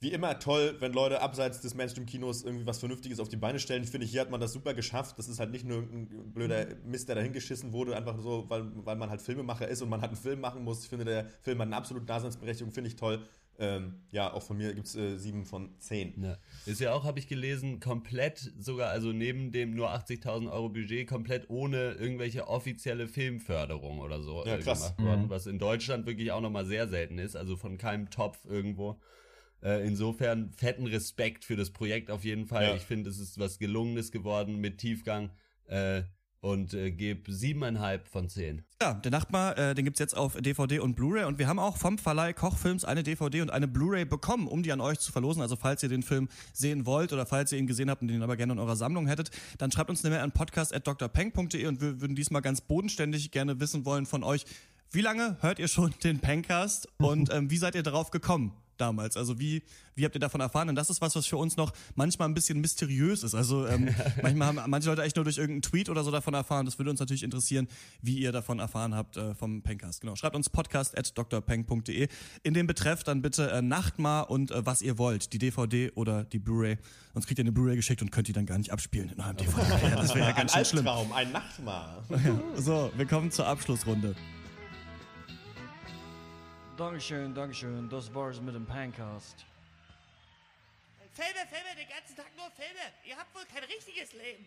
wie immer toll, wenn Leute abseits des Mainstream-Kinos irgendwie was Vernünftiges auf die Beine stellen. Ich finde, hier hat man das super geschafft. Das ist halt nicht nur ein blöder Mist, der dahingeschissen wurde, einfach so, weil, weil man halt Filmemacher ist und man halt einen Film machen muss. Ich finde, der Film hat eine absolute Daseinsberechtigung, finde ich toll. Ähm, ja, auch von mir gibt es äh, sieben von zehn. Ja. Ist ja auch, habe ich gelesen, komplett sogar, also neben dem nur 80.000 Euro Budget, komplett ohne irgendwelche offizielle Filmförderung oder so Ja, äh, krass. gemacht worden, Mhm. was in Deutschland wirklich auch nochmal sehr selten ist, also von keinem Topf irgendwo. Äh, insofern fetten Respekt für das Projekt auf jeden Fall. Ja. Ich finde, es ist was Gelungenes geworden mit Tiefgang äh, und äh, gebe siebeneinhalb von zehn. Ja, der Nachtmar, äh, den gibt's jetzt auf DVD und Blu-ray und wir haben auch vom Verleih Kochfilms eine DVD und eine Blu-ray bekommen, um die an euch zu verlosen. Also falls ihr den Film sehen wollt oder falls ihr ihn gesehen habt und den aber gerne in eurer Sammlung hättet, dann schreibt uns eine Mail an podcast.drpeng.de und wir würden diesmal ganz bodenständig gerne wissen wollen von euch, wie lange hört ihr schon den Pencast und ähm, wie seid ihr darauf gekommen? Damals? Also wie, wie habt ihr davon erfahren? Und das ist was, was für uns noch manchmal ein bisschen mysteriös ist. Also ähm, manchmal haben manche Leute echt nur durch irgendeinen Tweet oder so davon erfahren. Das würde uns natürlich interessieren, wie ihr davon erfahren habt äh, vom Pencast. Genau. Schreibt uns podcast.drpeng.de. In dem Betreff dann bitte äh, Nachtmar und äh, was ihr wollt. Die DVD oder die Blu-ray. Sonst kriegt ihr eine Blu-ray geschickt und könnt die dann gar nicht abspielen in eurem DVD. Das wäre ja ganz schön ein schlimm. Ein Nachtmahl. So, wir kommen zur Abschlussrunde. Dankeschön, Dankeschön. Das war's mit dem Pancast. Filme, Filme, den ganzen Tag nur Filme. Ihr habt wohl kein richtiges Leben.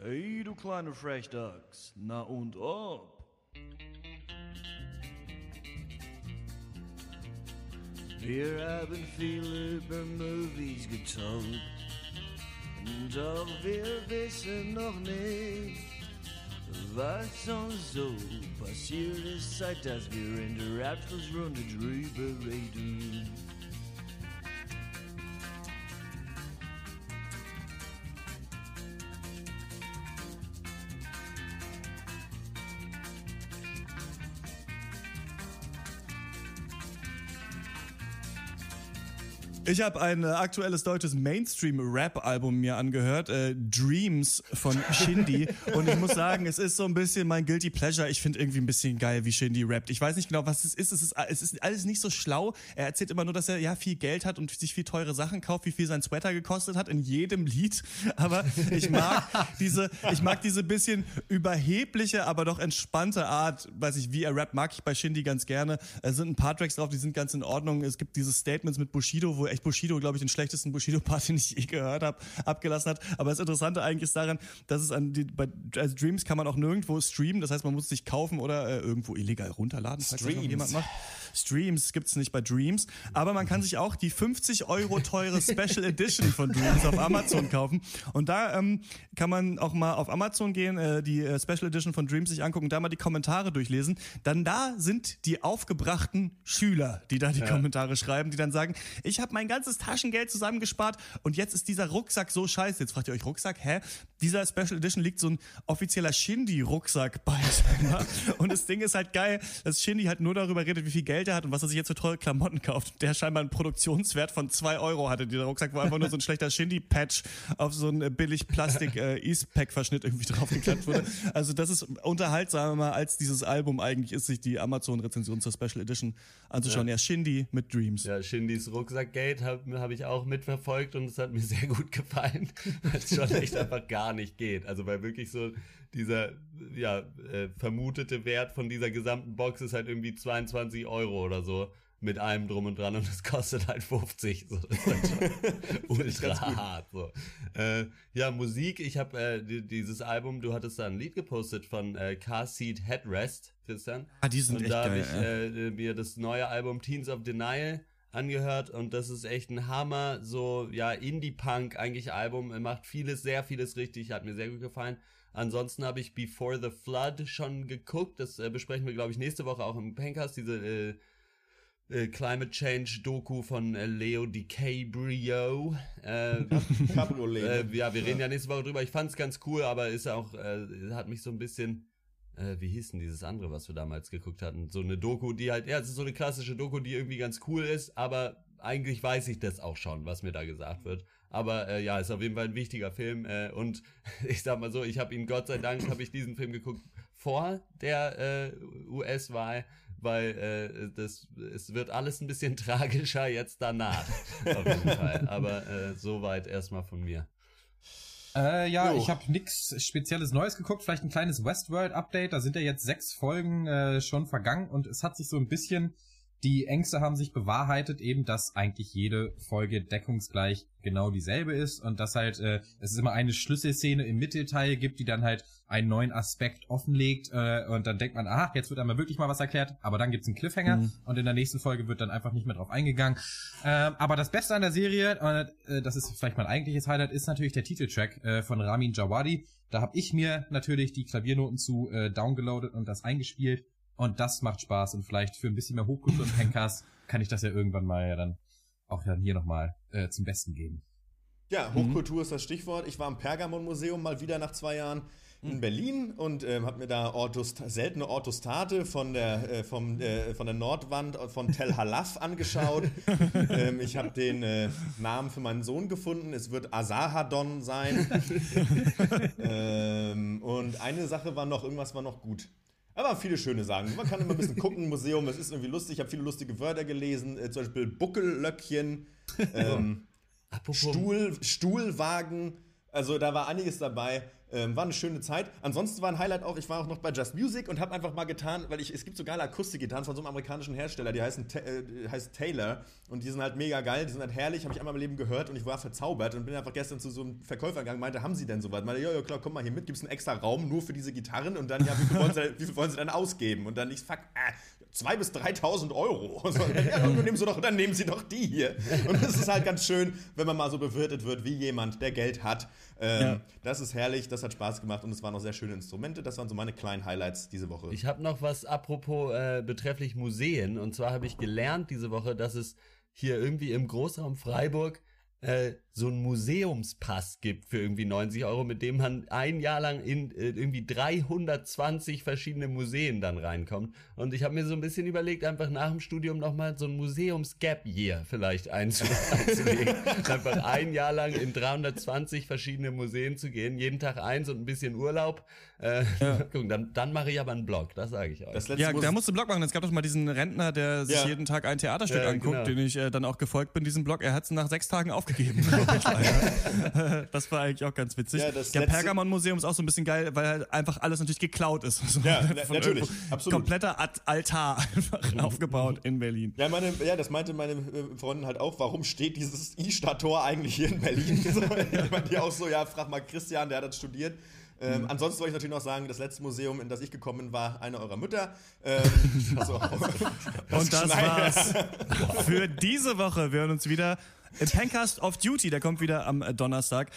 Hey, du kleine Frechdachs. Na und ob? Wir haben viel über Movies getalkt. Doch wir wissen noch nicht, was uns so passiert ist, seit dass wir in der Abschlussrunde drüber reden. Ich habe ein äh, aktuelles deutsches Mainstream-Rap-Album mir angehört, äh, Dreams von Shindy. und ich muss sagen, es ist so ein bisschen mein Guilty Pleasure. Ich finde irgendwie ein bisschen geil, wie Shindy rappt. Ich weiß nicht genau, was es ist. Es ist, es ist alles nicht so schlau. Er erzählt immer nur, dass er ja viel Geld hat und sich viel teure Sachen kauft, wie viel sein Sweater gekostet hat in jedem Lied. Aber ich mag diese, ich mag diese bisschen überhebliche, aber doch entspannte Art, weiß ich, wie er rappt, mag ich bei Shindy ganz gerne. Es sind ein paar Tracks drauf, die sind ganz in Ordnung. Es gibt diese Statements mit Bushido, wo echt Bushido, glaube ich, den schlechtesten Bushido-Part, den ich je gehört habe, abgelassen hat. Aber das Interessante eigentlich ist daran, dass es an die, bei also Dreams kann man auch nirgendwo streamen. Das heißt, man muss es sich kaufen oder äh, irgendwo illegal runterladen, falls das Streams. jemand macht. Streams gibt's nicht bei Dreams. Aber man kann sich auch die 50 Euro teure Special Edition von Dreams auf Amazon kaufen. Und da ähm, kann man auch mal auf Amazon gehen, äh, die äh, Special Edition von Dreams sich angucken, da mal die Kommentare durchlesen. Dann da sind die aufgebrachten Schüler, die da die Kommentare schreiben, die dann sagen, ich habe mein ganzes Taschengeld zusammengespart und jetzt ist dieser Rucksack so scheiße. Jetzt fragt ihr euch, Rucksack? Hä? Dieser Special Edition liegt so ein offizieller Shindy-Rucksack bei. und das Ding ist halt geil, dass Shindy halt nur darüber redet, wie viel Geld er hat und was er sich jetzt für teure Klamotten kauft. Der scheinbar einen Produktionswert von zwei Euro hatte, dieser Rucksack, wo einfach nur so ein schlechter Shindy-Patch auf so ein äh, billig Plastik äh, irgendwie draufgeklappt wurde. Also das ist unterhaltsamer als dieses Album eigentlich ist, sich die Amazon-Rezension zur Special Edition anzuschauen. Ja, Shindy mit Dreams. Ja, Shindys Rucksackgate habe hab ich auch mitverfolgt und es hat mir sehr gut gefallen, weil es schon echt einfach gar nicht geht. Also weil wirklich so dieser ja äh, vermutete Wert von dieser gesamten Box ist halt irgendwie 22 Euro oder so mit allem drum und dran und es kostet halt 50. So, das ist halt schon ultra hart. So. Äh, ja, Musik, ich habe äh, die, dieses Album, du hattest da ein Lied gepostet von äh, Car Seat Headrest, Christian. Ah, die sind und echt da habe ich äh, mir das neue Album Teens of Denial angehört und das ist echt ein Hammer, so ja Indie-Punk eigentlich Album, Er macht vieles, sehr vieles richtig, hat mir sehr gut gefallen. Ansonsten habe ich Before the Flood schon geguckt, das äh, besprechen wir glaube ich nächste Woche auch im Pencast, diese äh, äh, Climate Change Doku von äh, Leo DiCaprio. Äh, äh, ja, wir reden ja nächste Woche drüber. Ich fand's ganz cool, aber ist auch, äh, hat mich so ein bisschen, äh, wie hieß denn dieses andere, was wir damals geguckt hatten? So eine Doku, die halt, ja, es ist so eine klassische Doku, die irgendwie ganz cool ist, aber eigentlich weiß ich das auch schon, was mir da gesagt wird. Aber äh, ja, ist auf jeden Fall ein wichtiger Film. Äh, und ich sag mal so, ich habe ihn, Gott sei Dank, habe ich diesen Film geguckt vor der äh, US-Wahl, weil äh, das, es wird alles ein bisschen tragischer jetzt danach. auf jeden Fall. Aber äh, soweit erstmal von mir. Äh, ja, Jo. ich habe nix Spezielles Neues geguckt, vielleicht ein kleines Westworld-Update. Da sind ja jetzt sechs Folgen äh, schon vergangen und es hat sich so ein bisschen, die Ängste haben sich bewahrheitet, eben, dass eigentlich jede Folge deckungsgleich genau dieselbe ist und dass halt äh, es immer eine Schlüsselszene im Mittelteil gibt, die dann halt einen neuen Aspekt offenlegt äh, und dann denkt man, aha, jetzt wird einmal wirklich mal was erklärt, aber dann gibt's einen Cliffhanger Mhm. und in der nächsten Folge wird dann einfach nicht mehr drauf eingegangen. Ähm, aber das Beste an der Serie, und äh, das ist vielleicht mein eigentliches Highlight, ist natürlich der Titeltrack äh, von Ramin Djawadi. Da habe ich mir natürlich die Klaviernoten zu äh, downgeloadet und das eingespielt. Und das macht Spaß und vielleicht für ein bisschen mehr Hochkultur im Pencast kann ich das ja irgendwann mal ja dann auch dann hier nochmal äh, zum Besten geben. Ja, Hochkultur ist das Stichwort. Ich war im Pergamon-Museum mal wieder nach zwei Jahren in Berlin und ähm, habe mir da Orthost seltene Orthostate von der, äh, vom, äh, von der Nordwand von Tel Halaf angeschaut. ähm, ich habe den äh, Namen für meinen Sohn gefunden. Es wird Asahadon sein. ähm, und eine Sache war noch, irgendwas war noch gut. Aber viele schöne Sachen. Man kann immer ein bisschen gucken, Museum, es ist irgendwie lustig. Ich habe viele lustige Wörter gelesen, äh, zum Beispiel Buckellöckchen. Ähm, Stuhl, Stuhlwagen, also da war einiges dabei. Ähm, war eine schöne Zeit. Ansonsten war ein Highlight auch, ich war auch noch bei Just Music und habe einfach mal getan, weil ich, es gibt so geile Akustikgitarren von so einem amerikanischen Hersteller, die heißen äh, heißt Taylor und die sind halt mega geil, die sind halt herrlich, habe ich einmal im Leben gehört und ich war verzaubert und bin einfach gestern zu so einem Verkäufer gegangen, meinte, haben Sie denn sowas? Meinte, ja, ja, klar, komm mal hier mit, gibt's einen extra Raum nur für diese Gitarren und dann, ja, wie viel wollen Sie, wie viel wollen Sie denn ausgeben? Und dann ich, fuck, äh, zwei bis 3.000 Euro. Und so, ja, dann nehmen Sie doch, dann nehmen Sie doch die hier. Und es ist halt ganz schön, wenn man mal so bewirtet wird wie jemand, der Geld hat. Ähm, Ja. Das ist herrlich, das hat Spaß gemacht und es waren auch sehr schöne Instrumente. Das waren so meine kleinen Highlights diese Woche. Ich habe noch was apropos äh, betrefflich Museen. Und zwar habe ich gelernt diese Woche, dass es hier irgendwie im Großraum Freiburg äh, so einen Museumspass gibt für irgendwie 90 Euro, mit dem man ein Jahr lang in äh, irgendwie 320 verschiedene Museen dann reinkommt. Und ich habe mir so ein bisschen überlegt, einfach nach dem Studium nochmal so ein Museums-Gap-Year vielleicht einzu einzulegen. einfach ein Jahr lang in 320 verschiedene Museen zu gehen, jeden Tag eins und ein bisschen Urlaub. Äh, gucken, dann, dann mache ich aber einen Blog, das sage ich euch. Ja, Mus- da musst du einen Blog machen. Es gab doch mal diesen Rentner, der sich Ja. jeden Tag ein Theaterstück Ja, anguckt, genau. den ich äh, dann auch gefolgt bin, diesem Blog. Er hat es nach sechs Tagen aufgegeben. das war eigentlich auch ganz witzig. Ja, das der letzte- Pergamon-Museum ist auch so ein bisschen geil, weil halt einfach alles natürlich geklaut ist. So, Ja, natürlich, irgendwo. absolut. Kompletter Altar einfach aufgebaut in Berlin. Ja, meine, ja, das meinte meine äh, Freundin halt auch. Warum steht dieses I-Stadt-Tor eigentlich hier in Berlin? so, ich meinte die auch so, ja, frag mal Christian, der hat das studiert. Ähm, Mhm. Ansonsten wollte ich natürlich noch sagen, das letzte Museum, in das ich gekommen bin, war eine eurer Mütter. Ähm, so. Und das Schneider. war's für diese Woche. Wir hören uns wieder im Pencast of Duty. Der kommt wieder am Donnerstag.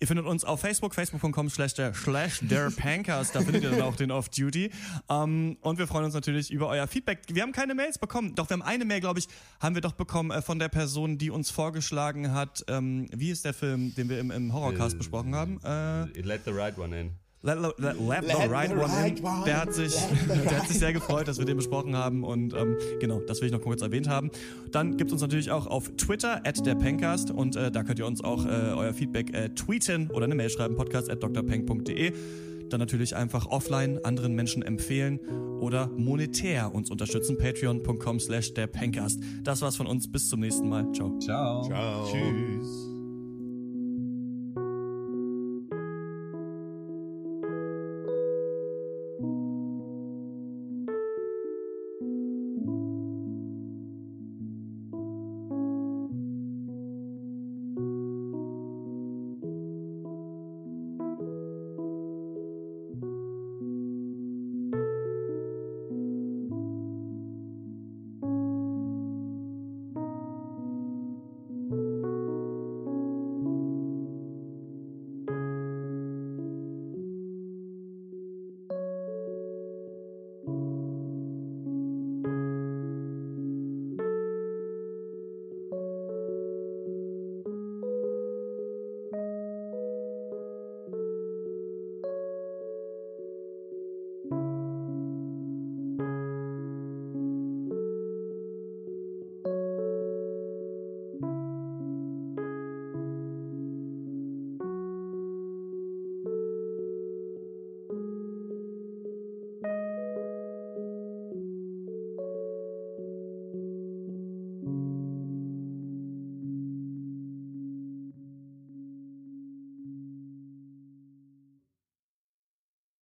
Ihr findet uns auf Facebook, facebook.com slash der, slash der Pancast. Da findet ihr dann auch den Off Duty. Ähm, und wir freuen uns natürlich über euer Feedback. Wir haben keine Mails bekommen. Doch, wir haben eine Mail, glaube ich, haben wir doch bekommen äh, von der Person, die uns vorgeschlagen hat. Ähm, wie ist der Film, den wir im, im Horrorcast Äh, besprochen haben? Äh, Let the right one in. Let, let, let, let the Let right right in. one. Der hat sich, der hat sich sehr gefreut, dass wir den besprochen haben und ähm, genau, das will ich noch kurz erwähnt haben. Dann gibt uns natürlich auch auf Twitter at der Pencast und äh, da könnt ihr uns auch äh, euer Feedback äh, tweeten oder eine Mail schreiben, podcast at drpeng.de. Dann natürlich einfach offline anderen Menschen empfehlen oder monetär uns unterstützen, patreon.com slash der Pencast. Das war's von uns, bis zum nächsten Mal. Ciao. Ciao. Ciao. Tschüss.